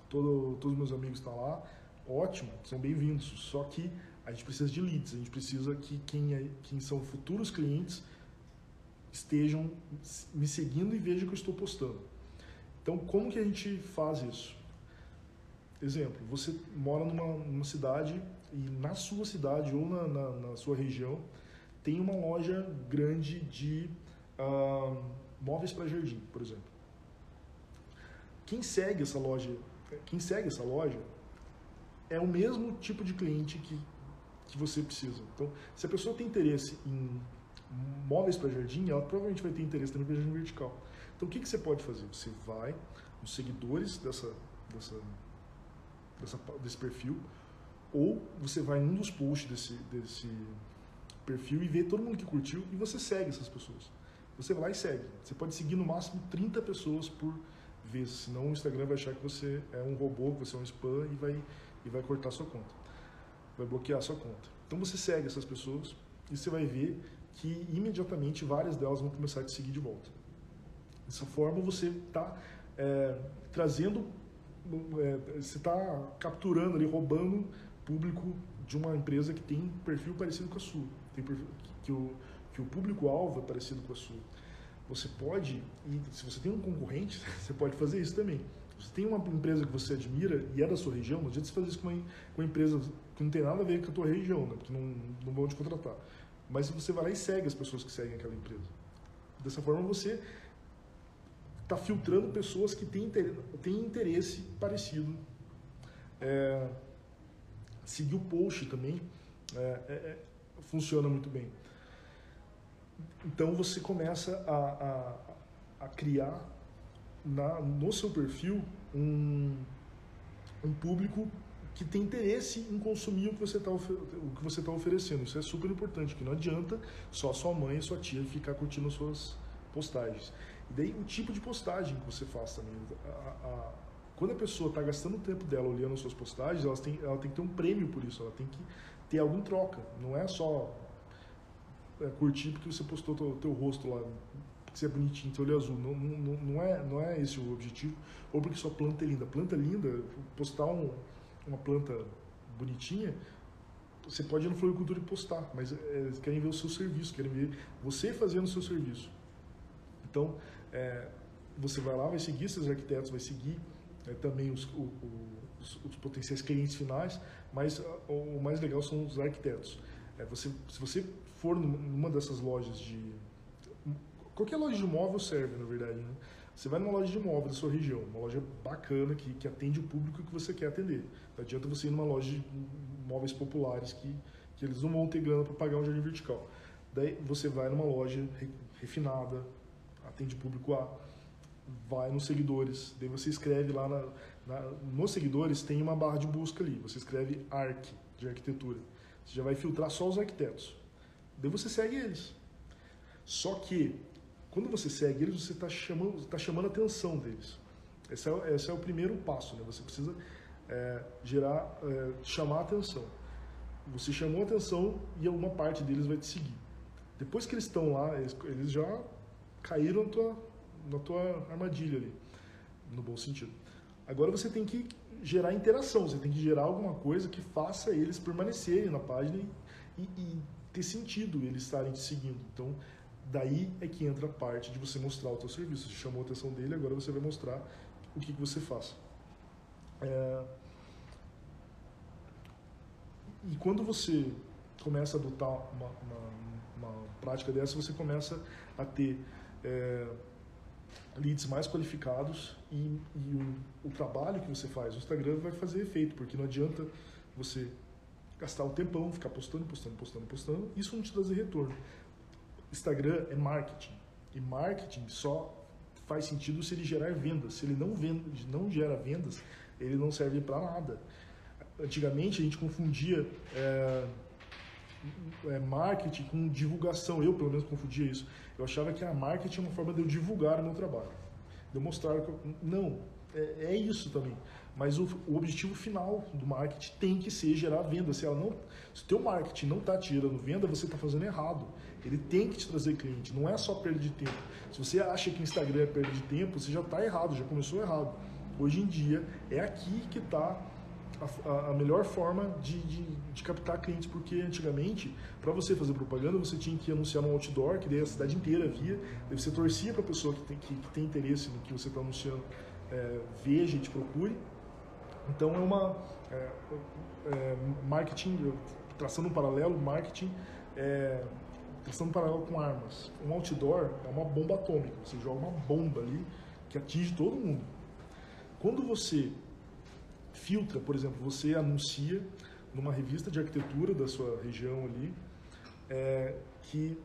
todo, todos os meus amigos estão tá lá, ótimo, são bem-vindos. Só que a gente precisa de leads, a gente precisa que quem, é, quem são futuros clientes estejam me seguindo e vejam que eu estou postando. Então, como que a gente faz isso? Exemplo, você mora numa, numa cidade e na sua cidade ou na, na, na sua região tem uma loja grande de uh, móveis para jardim, por exemplo. Quem segue essa loja, quem segue essa loja é o mesmo tipo de cliente que, que você precisa. Então, se a pessoa tem interesse em móveis para jardim, ela provavelmente vai ter interesse também para jardim vertical. Então, o que, que você pode fazer? Você vai nos seguidores dessa, dessa dessa, desse perfil, ou você vai em um dos posts desse, desse perfil e vê todo mundo que curtiu e você segue essas pessoas. Você vai lá e segue. Você pode seguir no máximo 30 pessoas por vez, senão o Instagram vai achar que você é um robô, que você é um spam e vai, e vai cortar sua conta. Vai bloquear sua conta. Então você segue essas pessoas e você vai ver que imediatamente várias delas vão começar a te seguir de volta. Dessa forma você está é, trazendo é, você está capturando ali, roubando público de uma empresa que tem perfil parecido com a sua, tem perfil, que, o, que o público-alvo é parecido com a sua. Você pode, se você tem um concorrente, (laughs) você pode fazer isso também. Você tem uma empresa que você admira e é da sua região, não adianta você fazer isso com uma, com uma empresa que não tem nada a ver com a tua região, né? porque não, não vão te contratar. Mas você vai lá e segue as pessoas que seguem aquela empresa. Dessa forma você está filtrando pessoas que têm, têm interesse parecido. É, seguir o post também é, é, é, funciona muito bem. Então você começa a, a, a criar na, no seu perfil um, um público que tem interesse em consumir o que você está o que você tá oferecendo. Isso é super importante, que não adianta só sua mãe e sua tia ficar curtindo suas postagens. E daí o tipo de postagem que você faz também. A, a, quando a pessoa está gastando o tempo dela olhando suas postagens, ela tem, ela tem que ter um prêmio por isso, ela tem que ter algum troca. Não é só é, curtir porque você postou teu, teu rosto lá, porque você é bonitinho, teu olho azul. Não, não, não, é, não é esse o objetivo. Ou porque sua planta é linda. Planta linda, postar um, uma planta bonitinha, você pode ir no Floricultura e postar, mas é, querem ver o seu serviço, querem ver você fazendo o seu serviço. Então, é, você vai lá, vai seguir esses arquitetos, vai seguir é, também os, o, os, os, potenciais clientes finais, mas o, o mais legal são os arquitetos. É, você, se você for numa dessas lojas de. Qualquer loja de móvel serve, na verdade. Né? Você vai numa loja de móvel da sua região, uma loja bacana que, que atende o público que você quer atender. Não adianta você ir numa loja de móveis populares que, que eles não vão ter grana para pagar um jardim vertical. Daí você vai numa loja refinada, atende público A, vai nos seguidores, daí você escreve lá na, na, nos seguidores tem uma barra de busca ali, você escreve ARC de arquitetura. Você já vai filtrar só os arquitetos. Daí você segue eles. Só que quando você segue eles, você está chamando, tá chamando a atenção deles. Esse é, esse é o primeiro passo, né? Você precisa é, gerar, é, chamar a atenção. Você chamou a atenção e alguma parte deles vai te seguir. Depois que eles estão lá, eles, eles já caíram na tua, na tua armadilha ali, no bom sentido. Agora você tem que gerar interação, você tem que gerar alguma coisa que faça eles permanecerem na página e, e, e ter sentido eles estarem te seguindo. Então, Daí é que entra a parte de você mostrar o seu serviço. Você chamou a atenção dele, agora você vai mostrar o que, que você faz. É... E quando você começa a adotar uma, uma, uma, prática dessa, você começa a ter é, leads mais qualificados e, e o, o, trabalho que você faz, o Instagram vai fazer efeito, porque não adianta você gastar um tempão, ficar postando, postando, postando, postando, isso não te trazer retorno. Instagram é marketing. E marketing só faz sentido se ele gerar vendas. Se ele não, vende, não gera vendas, ele não serve para nada. Antigamente a gente confundia é, é, marketing com divulgação. Eu, pelo menos, confundia isso. Eu achava que a marketing é uma forma de eu divulgar o meu trabalho. De eu mostrar que eu... Não, é, é isso também. Mas o, o, objetivo final do marketing tem que ser gerar venda. Se o teu marketing não está tirando venda, você está fazendo errado. Ele tem que te trazer cliente, não é só perda de tempo. Se você acha que Instagram é perda de tempo, você já está errado, já começou errado. Hoje em dia é aqui que está a, a, melhor forma de, de, de, captar clientes, porque antigamente, para você fazer propaganda, você tinha que anunciar no outdoor, que daí a cidade inteira via, daí você torcia para a pessoa que tem, que, que, tem interesse no que você está anunciando é, veja e te procure. Então é uma é, é, marketing, traçando um paralelo, marketing é, traçando um paralelo com armas. Um outdoor é uma bomba atômica, você joga uma bomba ali que atinge todo mundo. Quando você filtra, por exemplo, você anuncia numa revista de arquitetura da sua região ali, é, que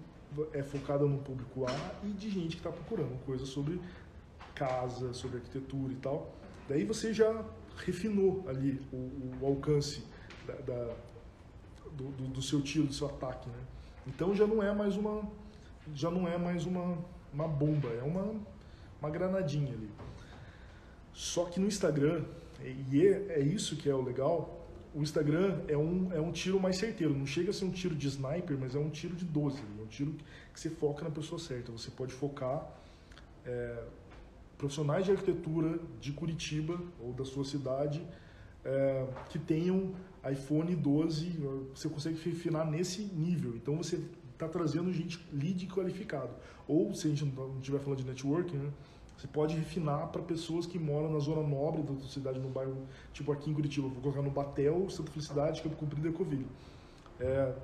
é focada no público A e de gente que está procurando coisas sobre casa, sobre arquitetura e tal. Daí você já refinou ali o, o alcance da, da do, do, do, seu tiro, do seu ataque, né? Então já não é mais uma, já não é mais uma, uma bomba, é uma, uma granadinha ali. Só que no Instagram, e é, é isso que é o legal, o Instagram é um, é um tiro mais certeiro. Não chega a ser um tiro de sniper, mas é um tiro de 12. É um tiro que você foca na pessoa certa. Você pode focar é, profissionais de arquitetura de Curitiba ou da sua cidade é, que tenham iPhone 12, você consegue refinar nesse nível. Então você está trazendo gente lead qualificado. Ou se a gente não estiver falando de networking, né, você pode refinar para pessoas que moram na zona nobre da sua cidade, no bairro, tipo aqui em Curitiba. Vou colocar no Batel, Santa Felicidade, Campo Comprido e Ecoville. É,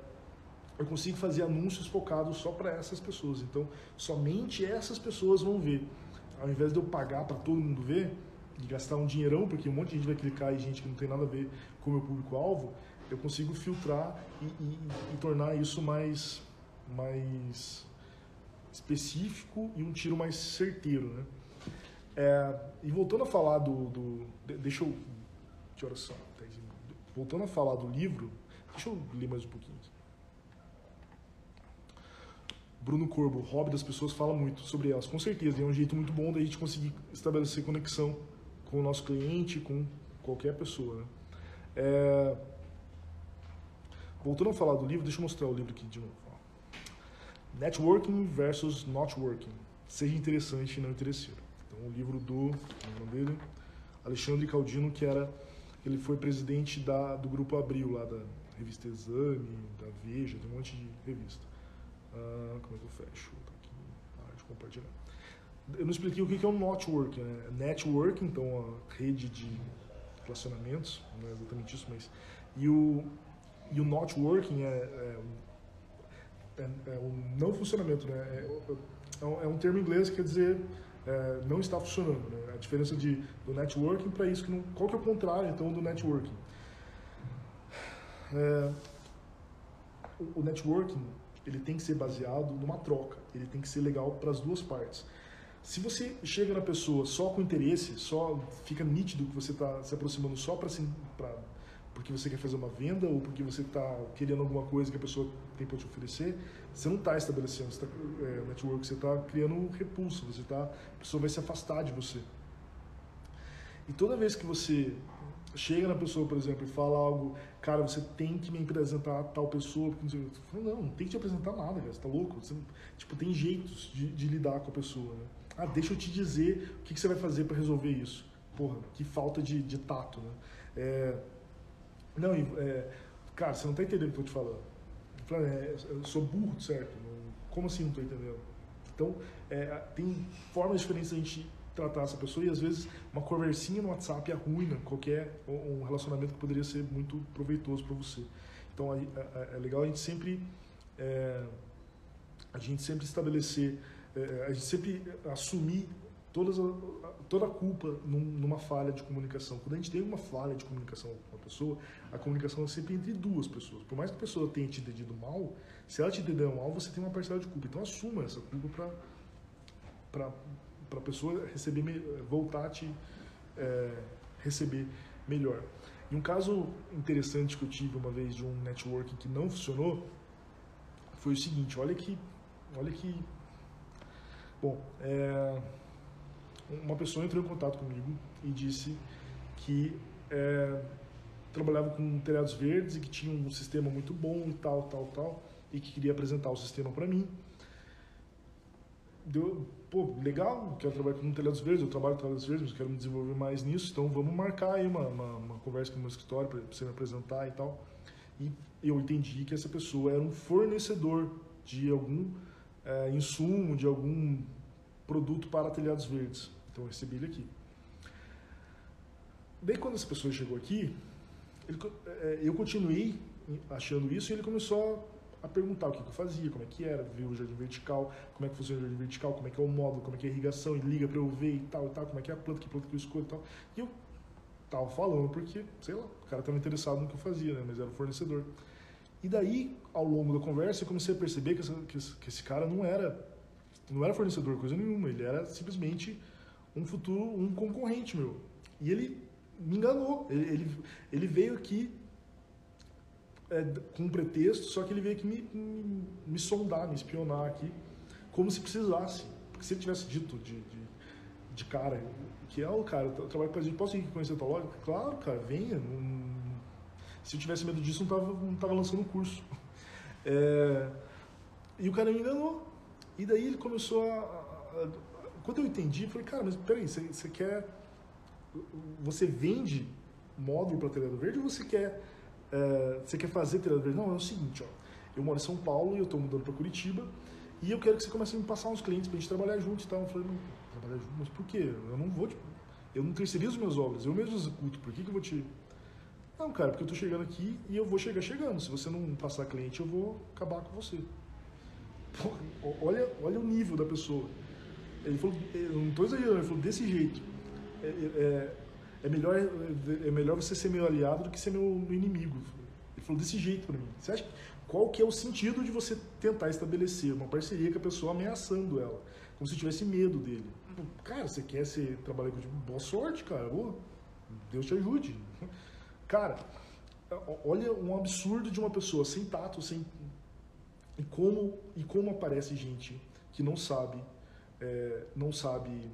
eu consigo fazer anúncios focados só para essas pessoas. Então, somente essas pessoas vão ver. Ao invés de eu pagar para todo mundo ver, de gastar um dinheirão, porque um monte de gente vai clicar e gente que não tem nada a ver com o meu público-alvo, eu consigo filtrar e, e, e, tornar isso mais, mais específico e um tiro mais certeiro, né? É, e voltando a falar do, do, Deixa eu Que horas são? Voltando a falar do livro, deixa eu ler mais um pouquinho. Bruno Corbo, o hobby das pessoas, fala muito sobre elas, com certeza. E é um jeito muito bom da gente conseguir estabelecer conexão com o nosso cliente, com qualquer pessoa. Né? É... Voltando a falar do livro, deixa eu mostrar o livro aqui de novo. Networking versus Not Working. Seja interessante e não interesseiro. Então, o livro do, é o nome dele? Alexandre Caldino, que era, ele foi presidente da, do grupo Abril, lá da revista Exame, da Veja, tem um monte de revista. Ah, como é que eu fecho? Tá aqui, para de compartilhar. Eu não expliquei o que é um networking. Né? Network, então a rede de relacionamentos, não é exatamente isso, mas. E o, e o not working é, é, é, é um não funcionamento, né? É, é, um, é um termo em inglês que quer dizer é, não está funcionando. Né? A diferença de, do networking para isso, que não, qual que é o contrário então do networking? É, o, o networking ele tem que ser baseado numa troca, ele tem que ser legal para as duas partes. Se você chega na pessoa só com interesse, só fica nítido que você está se aproximando só para porque você quer fazer uma venda ou porque você está querendo alguma coisa que a pessoa tem para te oferecer, você não está estabelecendo você tá, é, network, você está criando repulso, você tá, a pessoa vai se afastar de você. E toda vez que você chega na pessoa, por exemplo, e fala algo, cara, você tem que me apresentar a tal pessoa, porque não sei, não, não tem que te apresentar nada, cara, você tá louco? Você, tipo, tem jeitos de, de, lidar com a pessoa, né? Ah, deixa eu te dizer o que, que você vai fazer para resolver isso. Porra, que falta de, de tato, né? É, não, é, cara, você não tá entendendo o que eu tô te falando. Eu, é, eu sou burro, certo? Como assim não tô entendendo? Então, é, tem formas diferentes da gente tratar essa pessoa e às vezes uma conversinha no WhatsApp arruina qualquer um relacionamento que poderia ser muito proveitoso para você. Então, é, é, é, legal a gente sempre é, a gente sempre estabelecer, é, a gente sempre assumir todas toda a culpa numa falha de comunicação. Quando a gente tem uma falha de comunicação com uma pessoa, a comunicação é sempre entre duas pessoas. Por mais que a pessoa tenha te entendido mal, se ela te entendeu mal, você tem uma parcela de culpa. Então assuma essa culpa para a pessoa receber, voltar a te é, receber melhor. E um caso interessante que eu tive uma vez de um networking que não funcionou foi o seguinte, olha que, olha que, bom, é, uma pessoa entrou em contato comigo e disse que é, trabalhava com telhados verdes e que tinha um sistema muito bom e tal, tal, tal, e que queria apresentar o sistema para mim. Deu, pô, legal, quero trabalhar com telhados verdes, eu trabalho com telhados verdes, mas quero me desenvolver mais nisso, então vamos marcar aí uma, uma, uma conversa com o meu escritório para você me apresentar e tal. E eu entendi que essa pessoa era um fornecedor de algum é, insumo, de algum produto para telhados verdes. Então eu recebi ele aqui. Daí quando essa pessoa chegou aqui, ele, é, eu continuei achando isso e ele começou a perguntar o que, eu fazia, como é que era, viu o jardim vertical, como é que funciona o jardim vertical, como é que é o módulo, como é que é a irrigação, e liga para eu ver e tal e tal, como é que é a planta, que planta que eu escolho e tal. E eu tava falando porque, sei lá, o cara estava interessado no que eu fazia, né, mas era o fornecedor. E daí, ao longo da conversa, eu comecei a perceber que, essa, que, esse, que esse cara não era, não era fornecedor coisa nenhuma, ele era simplesmente um futuro, um concorrente meu. E ele me enganou. Ele, ele, ele veio aqui é, com um pretexto, só que ele veio aqui me, me, me, sondar, me espionar aqui, como se precisasse. Porque se ele tivesse dito de, de, de cara, que é o cara, eu trabalho com a gente, posso ir conhecer a tua loja? Claro, cara, venha. Não, se eu tivesse medo disso, não tava, não tava lançando o curso. (laughs) É, e o cara me enganou. E daí ele começou a, a quando eu entendi, eu falei, cara, mas peraí, você, você quer. Você vende módulo para telhado verde ou você quer, é, você quer fazer verde? Não, é o seguinte, ó. Eu moro em São Paulo e eu estou mudando para Curitiba e eu quero que você comece a me passar uns clientes para a gente trabalhar junto e tal. Eu falei, não, trabalhar junto? Mas por quê? Eu não vou, tipo, eu não terceirizo meus obras, eu mesmo executo, por que, que eu vou te. Não, cara, porque eu estou chegando aqui e eu vou chegar chegando. Se você não passar cliente, eu vou acabar com você. Porra, olha, olha o nível da pessoa. Ele falou, eu não estou exagerando, ele falou desse jeito. É, é, é, melhor, é melhor você ser meu aliado do que ser meu, inimigo. Ele falou desse jeito para mim. Você acha qual que é o sentido de você tentar estabelecer uma parceria com a pessoa ameaçando ela, como se tivesse medo dele? Cara, você quer ser trabalhar com boa sorte, cara, boa. Deus te ajude. Cara, olha um absurdo de uma pessoa sem tato, sem e como e como aparece gente que não sabe é, não sabe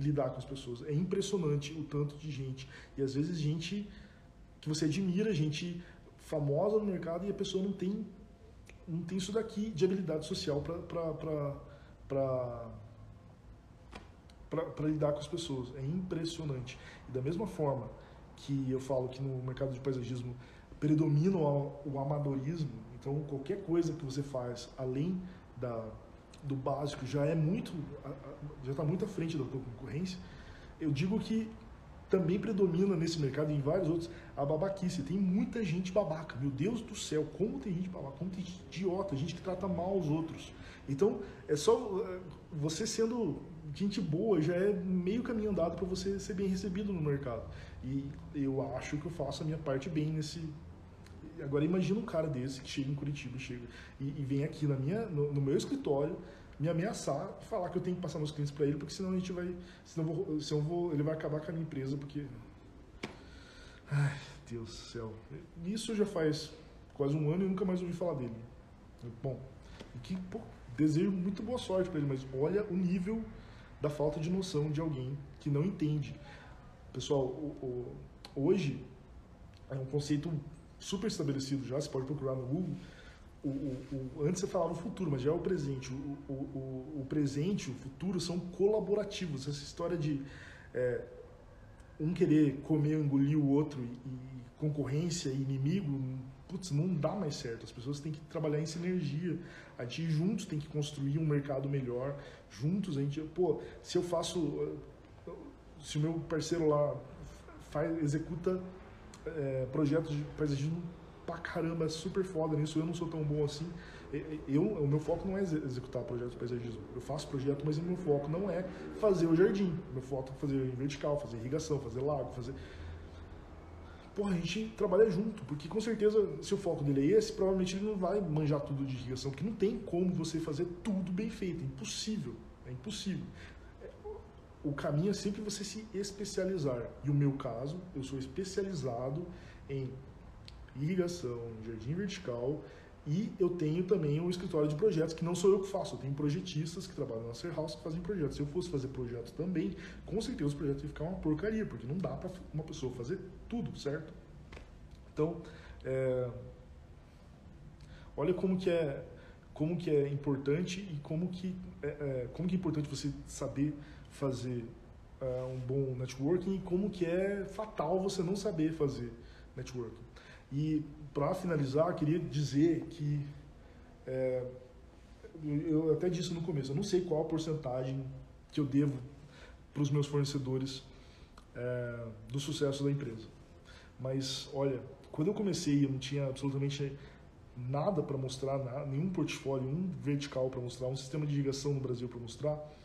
lidar com as pessoas. É impressionante o tanto de gente e às vezes gente que você admira, gente famosa no mercado e a pessoa não tem não tem isso daqui de habilidade social para lidar com as pessoas. É impressionante. E da mesma forma que eu falo que no mercado de paisagismo predomina o amadorismo, então qualquer coisa que você faz além da, do básico já é muito, já está muito à frente da tua concorrência. Eu digo que também predomina nesse mercado e em vários outros a babaquice. Tem muita gente babaca. Meu Deus do céu, como tem gente babaca, como tem gente idiota, gente que trata mal os outros. Então, é só é, você sendo gente boa já é meio caminho andado para você ser bem recebido no mercado. E eu acho que eu faço a minha parte bem nesse. Agora imagina um cara desse que chega em Curitiba chega, e, e vem aqui na minha, no, no, meu escritório me ameaçar e falar que eu tenho que passar meus clientes para ele, porque senão a gente vai. Senão, vou, senão vou, ele vai acabar com a minha empresa, porque. Ai, Deus do céu. Isso já faz quase um ano e nunca mais ouvi falar dele. Bom, que, pô, desejo muito boa sorte para ele, mas olha o nível da falta de noção de alguém que não entende. Pessoal, o, o, hoje é um conceito super estabelecido já, você pode procurar no Google. O, o, antes você falava o futuro, mas já é o presente. O, presente e o futuro são colaborativos. Essa história de é, um querer comer engolir o outro e, e concorrência e inimigo, putz, não dá mais certo. As pessoas têm que trabalhar em sinergia. A gente juntos tem que construir um mercado melhor. Juntos a gente, pô, se eu faço, se o meu parceiro lá faz, executa é, projetos de paisagismo pra caramba, é super foda nisso, eu não sou tão bom assim. Eu, o meu foco não é executar projetos de paisagismo. Eu faço projeto, mas o meu foco não é fazer o jardim. Meu foco é fazer vertical, fazer irrigação, fazer lago, fazer porra, a gente trabalha junto, porque com certeza, se o foco dele é esse, provavelmente ele não vai manjar tudo de irrigação, porque não tem como você fazer tudo bem feito, é impossível, é impossível. O caminho é sempre você se especializar, e o meu caso, eu sou especializado em irrigação, jardim vertical, e eu tenho também um escritório de projetos que não sou eu que faço, eu tenho projetistas que trabalham na Ser House que fazem projetos. Se eu fosse fazer projetos também, com certeza os projetos iam ficar uma porcaria, porque não dá para uma pessoa fazer tudo, certo? Então, é, olha como que é como que é importante e como que é, é, como que é importante você saber fazer é, um bom networking e como que é fatal você não saber fazer networking. E para finalizar, queria dizer que é, eu até disse no começo, eu não sei qual a porcentagem que eu devo para os meus fornecedores é, do sucesso da empresa. Mas olha, quando eu comecei, eu não tinha absolutamente nada para mostrar, nenhum portfólio, um vertical para mostrar, um sistema de irrigação no Brasil para mostrar.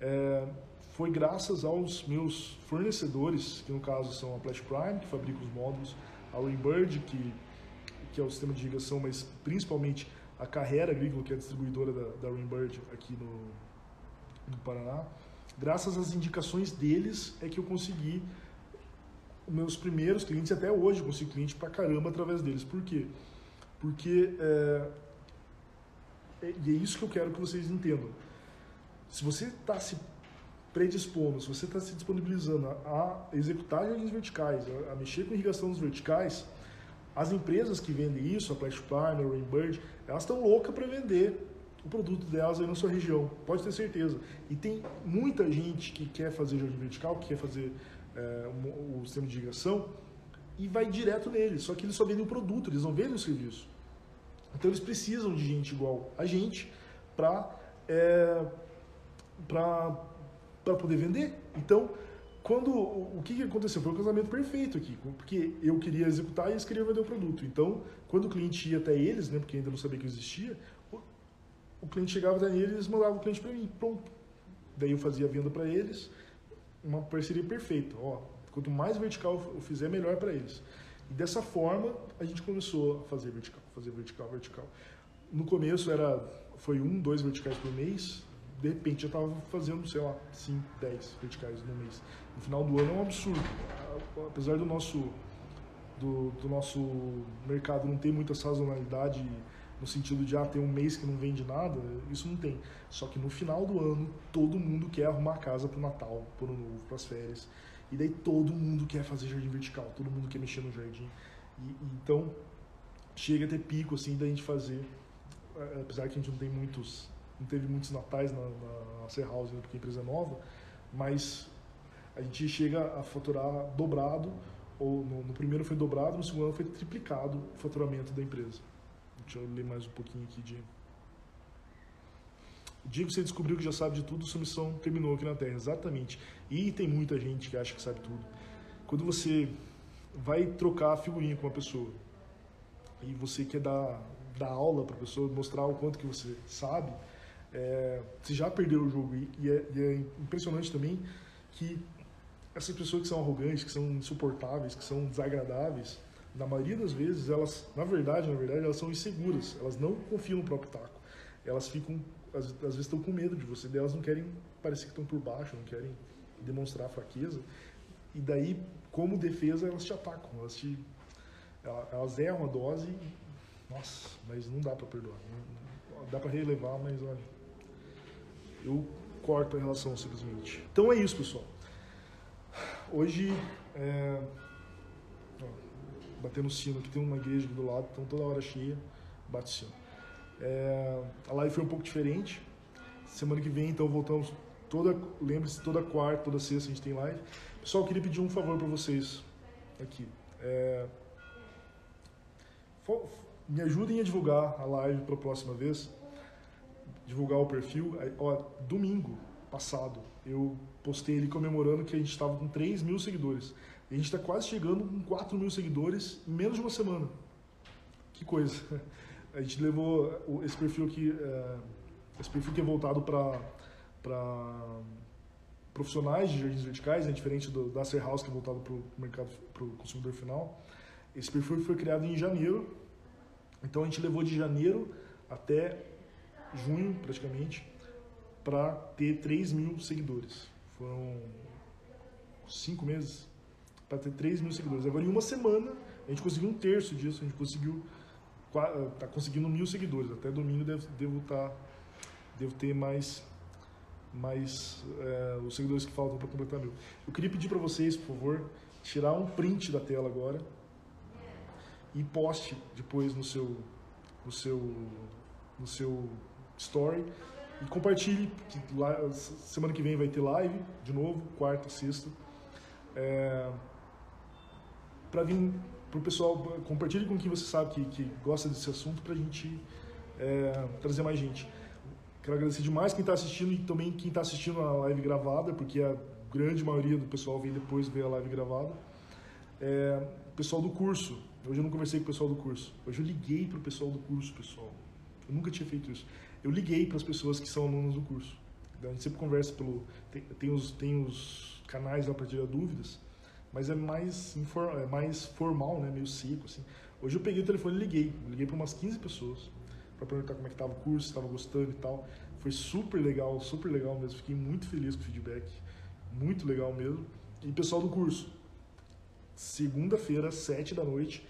É, foi graças aos meus fornecedores, que no caso são a Flash Prime, que fabrica os módulos, a Rainbird, que, que é o sistema de irrigação, mas principalmente a Carreira Agrícola, que é a distribuidora da, da Rainbird aqui no, no Paraná. Graças às indicações deles é que eu consegui meus primeiros clientes, até hoje eu consigo cliente pra caramba através deles. Por quê? Porque é, é, e é isso que eu quero que vocês entendam. Se você está se predispondo, se você está se disponibilizando a, a executar jardins verticais, a, a, mexer com irrigação nos verticais, as empresas que vendem isso, a Flash Prime, a Rainbird, elas estão loucas para vender o produto delas aí na sua região, pode ter certeza. E tem muita gente que quer fazer jardim vertical, que quer fazer é, o, o sistema de irrigação e vai direto neles, só que eles só vendem o produto, eles não vendem o serviço. Então eles precisam de gente igual a gente para é, para poder vender. Então, quando o que, que aconteceu? Foi um casamento perfeito aqui, porque eu queria executar e eles queriam vender o produto. Então, quando o cliente ia até eles, né, porque ainda não sabia que existia, o, o cliente chegava até eles e eles mandavam o cliente para mim, pronto. Daí eu fazia a venda para eles, uma parceria perfeita. Ó, quanto mais vertical eu fizer, melhor para eles. E dessa forma, a gente começou a fazer vertical, fazer vertical, vertical. No começo era foi um, dois verticais por mês, de repente eu estava fazendo, sei lá, 5, 10 verticais no mês. No final do ano é um absurdo. apesar do nosso do, do nosso mercado não ter muita sazonalidade no sentido de ah, ter um mês que não vende nada, isso não tem. Só que no final do ano, todo mundo quer arrumar casa para o Natal, para o Novo, para as férias. E daí todo mundo quer fazer jardim vertical, todo mundo quer mexer no jardim. E, então, chega a ter pico assim da gente fazer, é, apesar que a gente não tem muitos, não teve muitos natais na, na, na House, né, porque a empresa é nova, mas a gente chega a faturar dobrado, ou no, no primeiro foi dobrado, no segundo ano foi triplicado o faturamento da empresa. Deixa eu ler mais um pouquinho aqui de. O dia que você descobriu que já sabe de tudo, sua missão terminou aqui na Terra. Exatamente. E tem muita gente que acha que sabe tudo. Quando você vai trocar a figurinha com uma pessoa e você quer dar, dar aula para a pessoa, mostrar o quanto que você sabe, é, já perdeu o jogo. E é, e é impressionante também que essas pessoas que são arrogantes, que são insuportáveis, que são desagradáveis, na maioria das vezes, elas, na verdade, na verdade, elas são inseguras. Elas não confiam no próprio taco. Elas ficam, às, às vezes, estão com medo de você. Elas não querem parecer que estão por baixo, não querem demonstrar fraqueza. E daí, como defesa, elas te atacam. Elas te, elas erram a dose. E, nossa, mas não dá para perdoar. Dá para relevar, mas olha, eu corto a relação simplesmente. Então é isso, pessoal. Hoje é, batendo sino, aqui tem uma igreja aqui do lado, então toda hora cheia, bate sino. É, a live foi um pouco diferente. Semana que vem, então, voltamos toda, lembre-se, toda quarta, toda sexta a gente tem live. Pessoal, eu queria pedir um favor para vocês aqui. É, me ajudem a divulgar a live para a próxima vez, divulgar o perfil. Ó, domingo passado, eu postei ele comemorando que a gente estava com 3 mil seguidores. A gente está quase chegando com 4 mil seguidores em menos de uma semana. Que coisa. (laughs) A gente levou esse perfil aqui, é, esse perfil que é voltado para profissionais de jardins verticais, é diferente do, da Ser House, que é voltado para o mercado, para o consumidor final. Esse perfil foi criado em janeiro, então a gente levou de janeiro até junho, praticamente, para ter 3 mil seguidores. Foram cinco meses para ter 3 mil seguidores. Agora, em uma semana, a gente conseguiu um terço disso, a gente conseguiu, tá conseguindo mil seguidores. Até domingo devo, devo, tá, devo ter mais, mais é, os seguidores que faltam para completar mil. Eu queria pedir para vocês, por favor, tirar um print da tela agora e poste depois no seu, no seu, no seu story e compartilhe, que semana que vem vai ter live de novo, quarta, sexta. É, para vir para o pessoal, compartilhe com quem você sabe que, que gosta desse assunto para a gente é, trazer mais gente. Quero agradecer demais quem está assistindo e também quem está assistindo a live gravada, porque a grande maioria do pessoal vem depois ver a live gravada. É, pessoal do curso, hoje eu não conversei com o pessoal do curso, hoje eu liguei para o pessoal do curso, pessoal. Eu nunca tinha feito isso. Eu liguei para as pessoas que são alunos do curso. A gente sempre conversa pelo. Tem, tem, os, tem os canais lá para tirar dúvidas mas é mais, é mais formal, né? meio seco. Assim. Hoje eu peguei o telefone e liguei. Liguei para umas 15 pessoas para perguntar como é que estava o curso, se estava gostando e tal. Foi super legal, super legal mesmo. Fiquei muito feliz com o feedback. Muito legal mesmo. E pessoal do curso, segunda-feira, 7 da noite,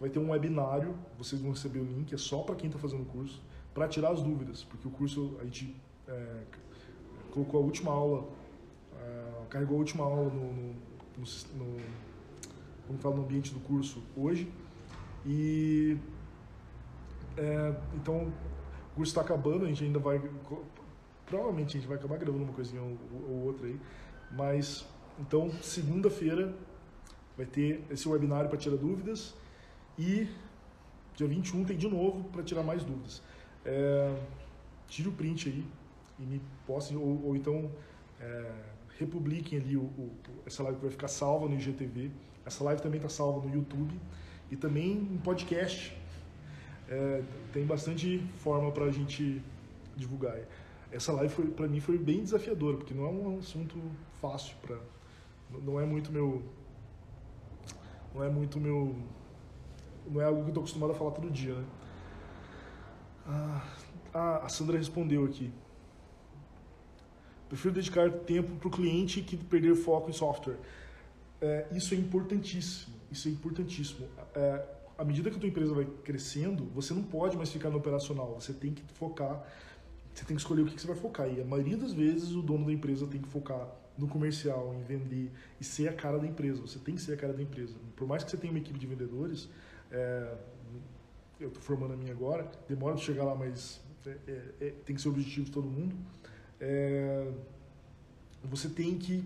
vai ter um webinário. Vocês vão receber o link, é só para quem está fazendo o curso, para tirar as dúvidas, porque o curso a gente é, colocou a última aula, é, carregou a última aula no, no no, no, como fala, no ambiente do curso hoje. E é, então o curso está acabando, a gente ainda vai. Provavelmente a gente vai acabar gravando uma coisinha ou, ou outra aí. Mas então segunda-feira vai ter esse webinário para tirar dúvidas e dia 21 tem de novo para tirar mais dúvidas. É, tire o print aí e me poste, ou, ou então é, republiquem ali o, o, essa live que vai ficar salva no IGTV. Essa live também está salva no YouTube e também em podcast. É, tem bastante forma para a gente divulgar. Essa live para mim foi bem desafiadora porque não é um assunto fácil para, não é muito meu, não é muito meu, não é algo que eu estou acostumado a falar todo dia, né? Ah, a Sandra respondeu aqui. Prefiro dedicar tempo para o cliente que perder foco em software. é, isso é importantíssimo. Isso é importantíssimo. É, à medida que a tua empresa vai crescendo, você não pode mais ficar no operacional. Você tem que focar, você tem que escolher o que, que você vai focar. E a maioria das vezes o dono da empresa tem que focar no comercial, em vender e ser a cara da empresa. Você tem que ser a cara da empresa. Por mais que você tenha uma equipe de vendedores, é, eu estou formando a minha agora, demora de chegar lá, mas é, é, é, tem que ser objetivo de todo mundo. É, você tem que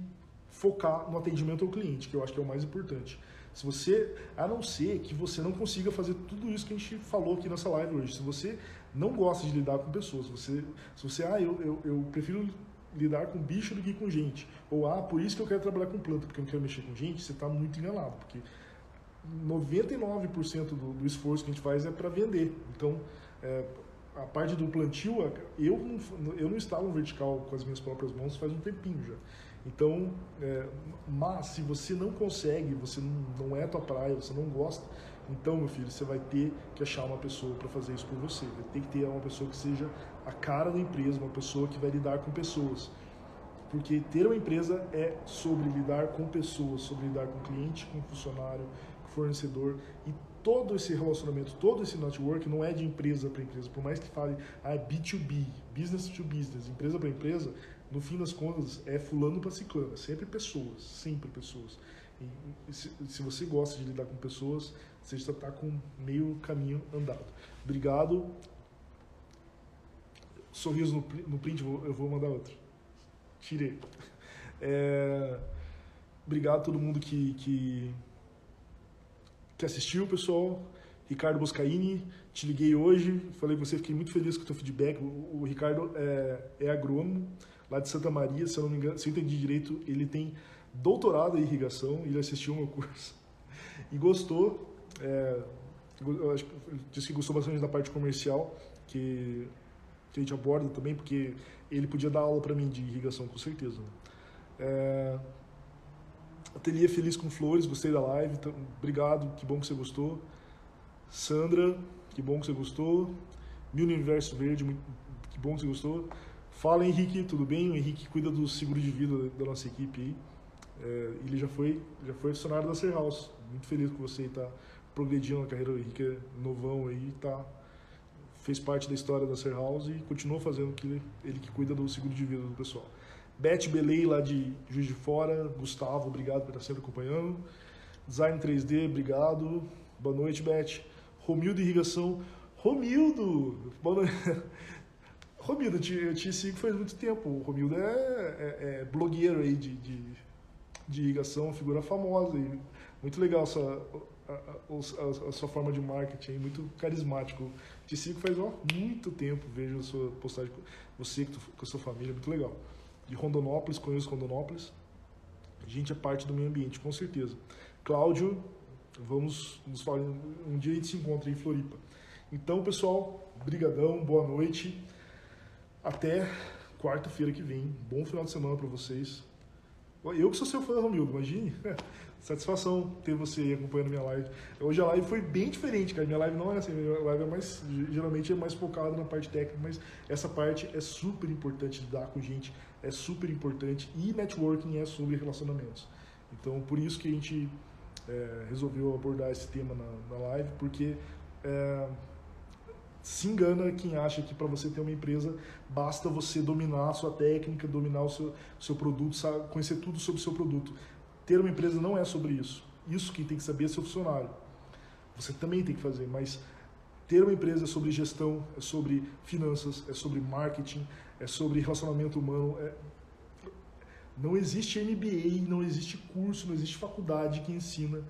focar no atendimento ao cliente, que eu acho que é o mais importante. Se você, a não ser que você não consiga fazer tudo isso que a gente falou aqui nessa live hoje, se você não gosta de lidar com pessoas, você, se você, ah, eu, eu, eu prefiro lidar com bicho do que com gente, ou ah, por isso que eu quero trabalhar com planta, porque eu não quero mexer com gente, você está muito enganado, porque 99% do, do esforço que a gente faz é para vender. Então, é, a parte do plantio, eu não, eu não instalo um vertical com as minhas próprias mãos faz um tempinho já. Então, é, mas se você não consegue, você não, é a tua praia, você não gosta, então, meu filho, você vai ter que achar uma pessoa para fazer isso por você. Vai ter que ter uma pessoa que seja a cara da empresa, uma pessoa que vai lidar com pessoas. Porque ter uma empresa é sobre lidar com pessoas, sobre lidar com cliente, com funcionário, fornecedor e todo esse relacionamento, todo esse network não é de empresa para empresa. Por mais que fale ah, é B2B, business to business, empresa para empresa, no fim das contas é fulano para ciclano, é sempre pessoas, sempre pessoas. E, se, se, você gosta de lidar com pessoas, você já está com meio caminho andado. Obrigado. Sorriso no, no print, eu vou mandar outro. Tirei. (laughs) É, obrigado a todo mundo que, que, que assistiu, pessoal. Ricardo Boscaini, te liguei hoje, falei com você, fiquei muito feliz com o teu feedback. O, o Ricardo é, é agrônomo lá de Santa Maria, se eu não me engano, se eu entendi direito, ele tem doutorado em irrigação, ele assistiu o meu curso (laughs) e gostou. É, acho, disse que gostou bastante da parte comercial, que, que a gente aborda também, porque ele podia dar aula para mim de irrigação, com certeza. É, ateliê Feliz com Flores, gostei da live, então, obrigado, que bom que você gostou. Sandra, que bom que você gostou. Mil Universo Verde, que bom que você gostou. Fala Henrique, tudo bem? O Henrique cuida do seguro de vida da nossa equipe. É, ele já foi, já foi funcionário da Ser. Muito feliz com você estar tá progredindo na carreira. O Henrique é novão aí, tá, fez parte da história da Ser e continua fazendo que ele, ele que cuida do seguro de vida do pessoal. Beth Belei, lá de Juiz de Fora. Gustavo, obrigado por estar sempre acompanhando. Design 3D, obrigado. Boa noite, Beth. Romildo Irrigação. Romildo! Boa noite. (laughs) Romildo, eu te, eu te sigo faz muito tempo. O Romildo é, é, é blogueiro aí de, de, de irrigação, figura famosa. E muito legal a sua, a, a, a, sua forma de marketing, muito carismático. Te sigo faz ó, muito tempo, vejo a sua postagem, você com a sua família, muito legal. De Rondonópolis, conheço Rondonópolis. A gente é parte do meio ambiente, com certeza. Cláudio, vamos nos falar, um dia a gente se encontra em Floripa. Então, pessoal, brigadão, boa noite. Até quarta-feira que vem. Bom final de semana para vocês. Eu que sou seu fã, Romildo, imagine. (laughs) Satisfação ter você aí acompanhando minha live. Hoje a live foi bem diferente, cara. Minha live não é assim, minha live é mais, geralmente é mais focada na parte técnica, mas essa parte é super importante lidar com gente, é super importante e networking é sobre relacionamentos. Então, por isso que a gente é, resolveu abordar esse tema na, na live, porque é, se engana quem acha que para você ter uma empresa basta você dominar a sua técnica, dominar o seu, seu produto, sabe, conhecer tudo sobre o seu produto. Ter uma empresa não é sobre isso. Isso quem tem que saber é seu funcionário. Você também tem que fazer, mas ter uma empresa é sobre gestão, é sobre finanças, é sobre marketing, é sobre relacionamento humano. É... Não existe MBA, não existe curso, não existe faculdade que ensina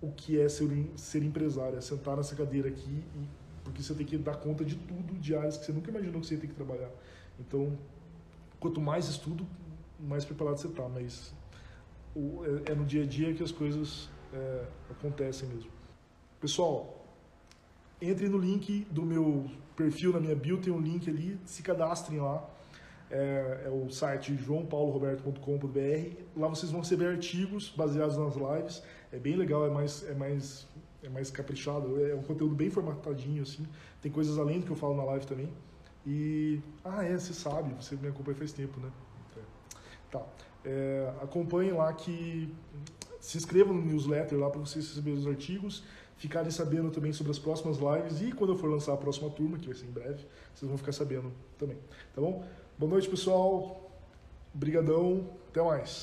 o que é ser, ser empresário, é sentar nessa cadeira aqui e porque você tem que dar conta de tudo, de áreas que você nunca imaginou que você ia ter que trabalhar. Então, quanto mais estudo, mais preparado você está, mas o, é, é, no dia a dia que as coisas é, acontecem mesmo. Pessoal, entre no link do meu perfil na minha bio, tem um link ali, se cadastrem lá. É, é o site joaopauloroberto.com.br. Lá vocês vão receber artigos baseados nas lives. É bem legal, é mais, é mais é mais caprichado, é um conteúdo bem formatadinho, assim. Tem coisas além do que eu falo na live também. E, ah, é, você sabe, você me acompanha faz tempo, né? É. Tá. É, acompanhe lá que se inscrevam no newsletter lá para vocês receberem os artigos, ficarem sabendo também sobre as próximas lives e quando eu for lançar a próxima turma, que vai ser em breve, vocês vão ficar sabendo também. Tá bom? Boa noite, pessoal. Obrigadão. Até mais.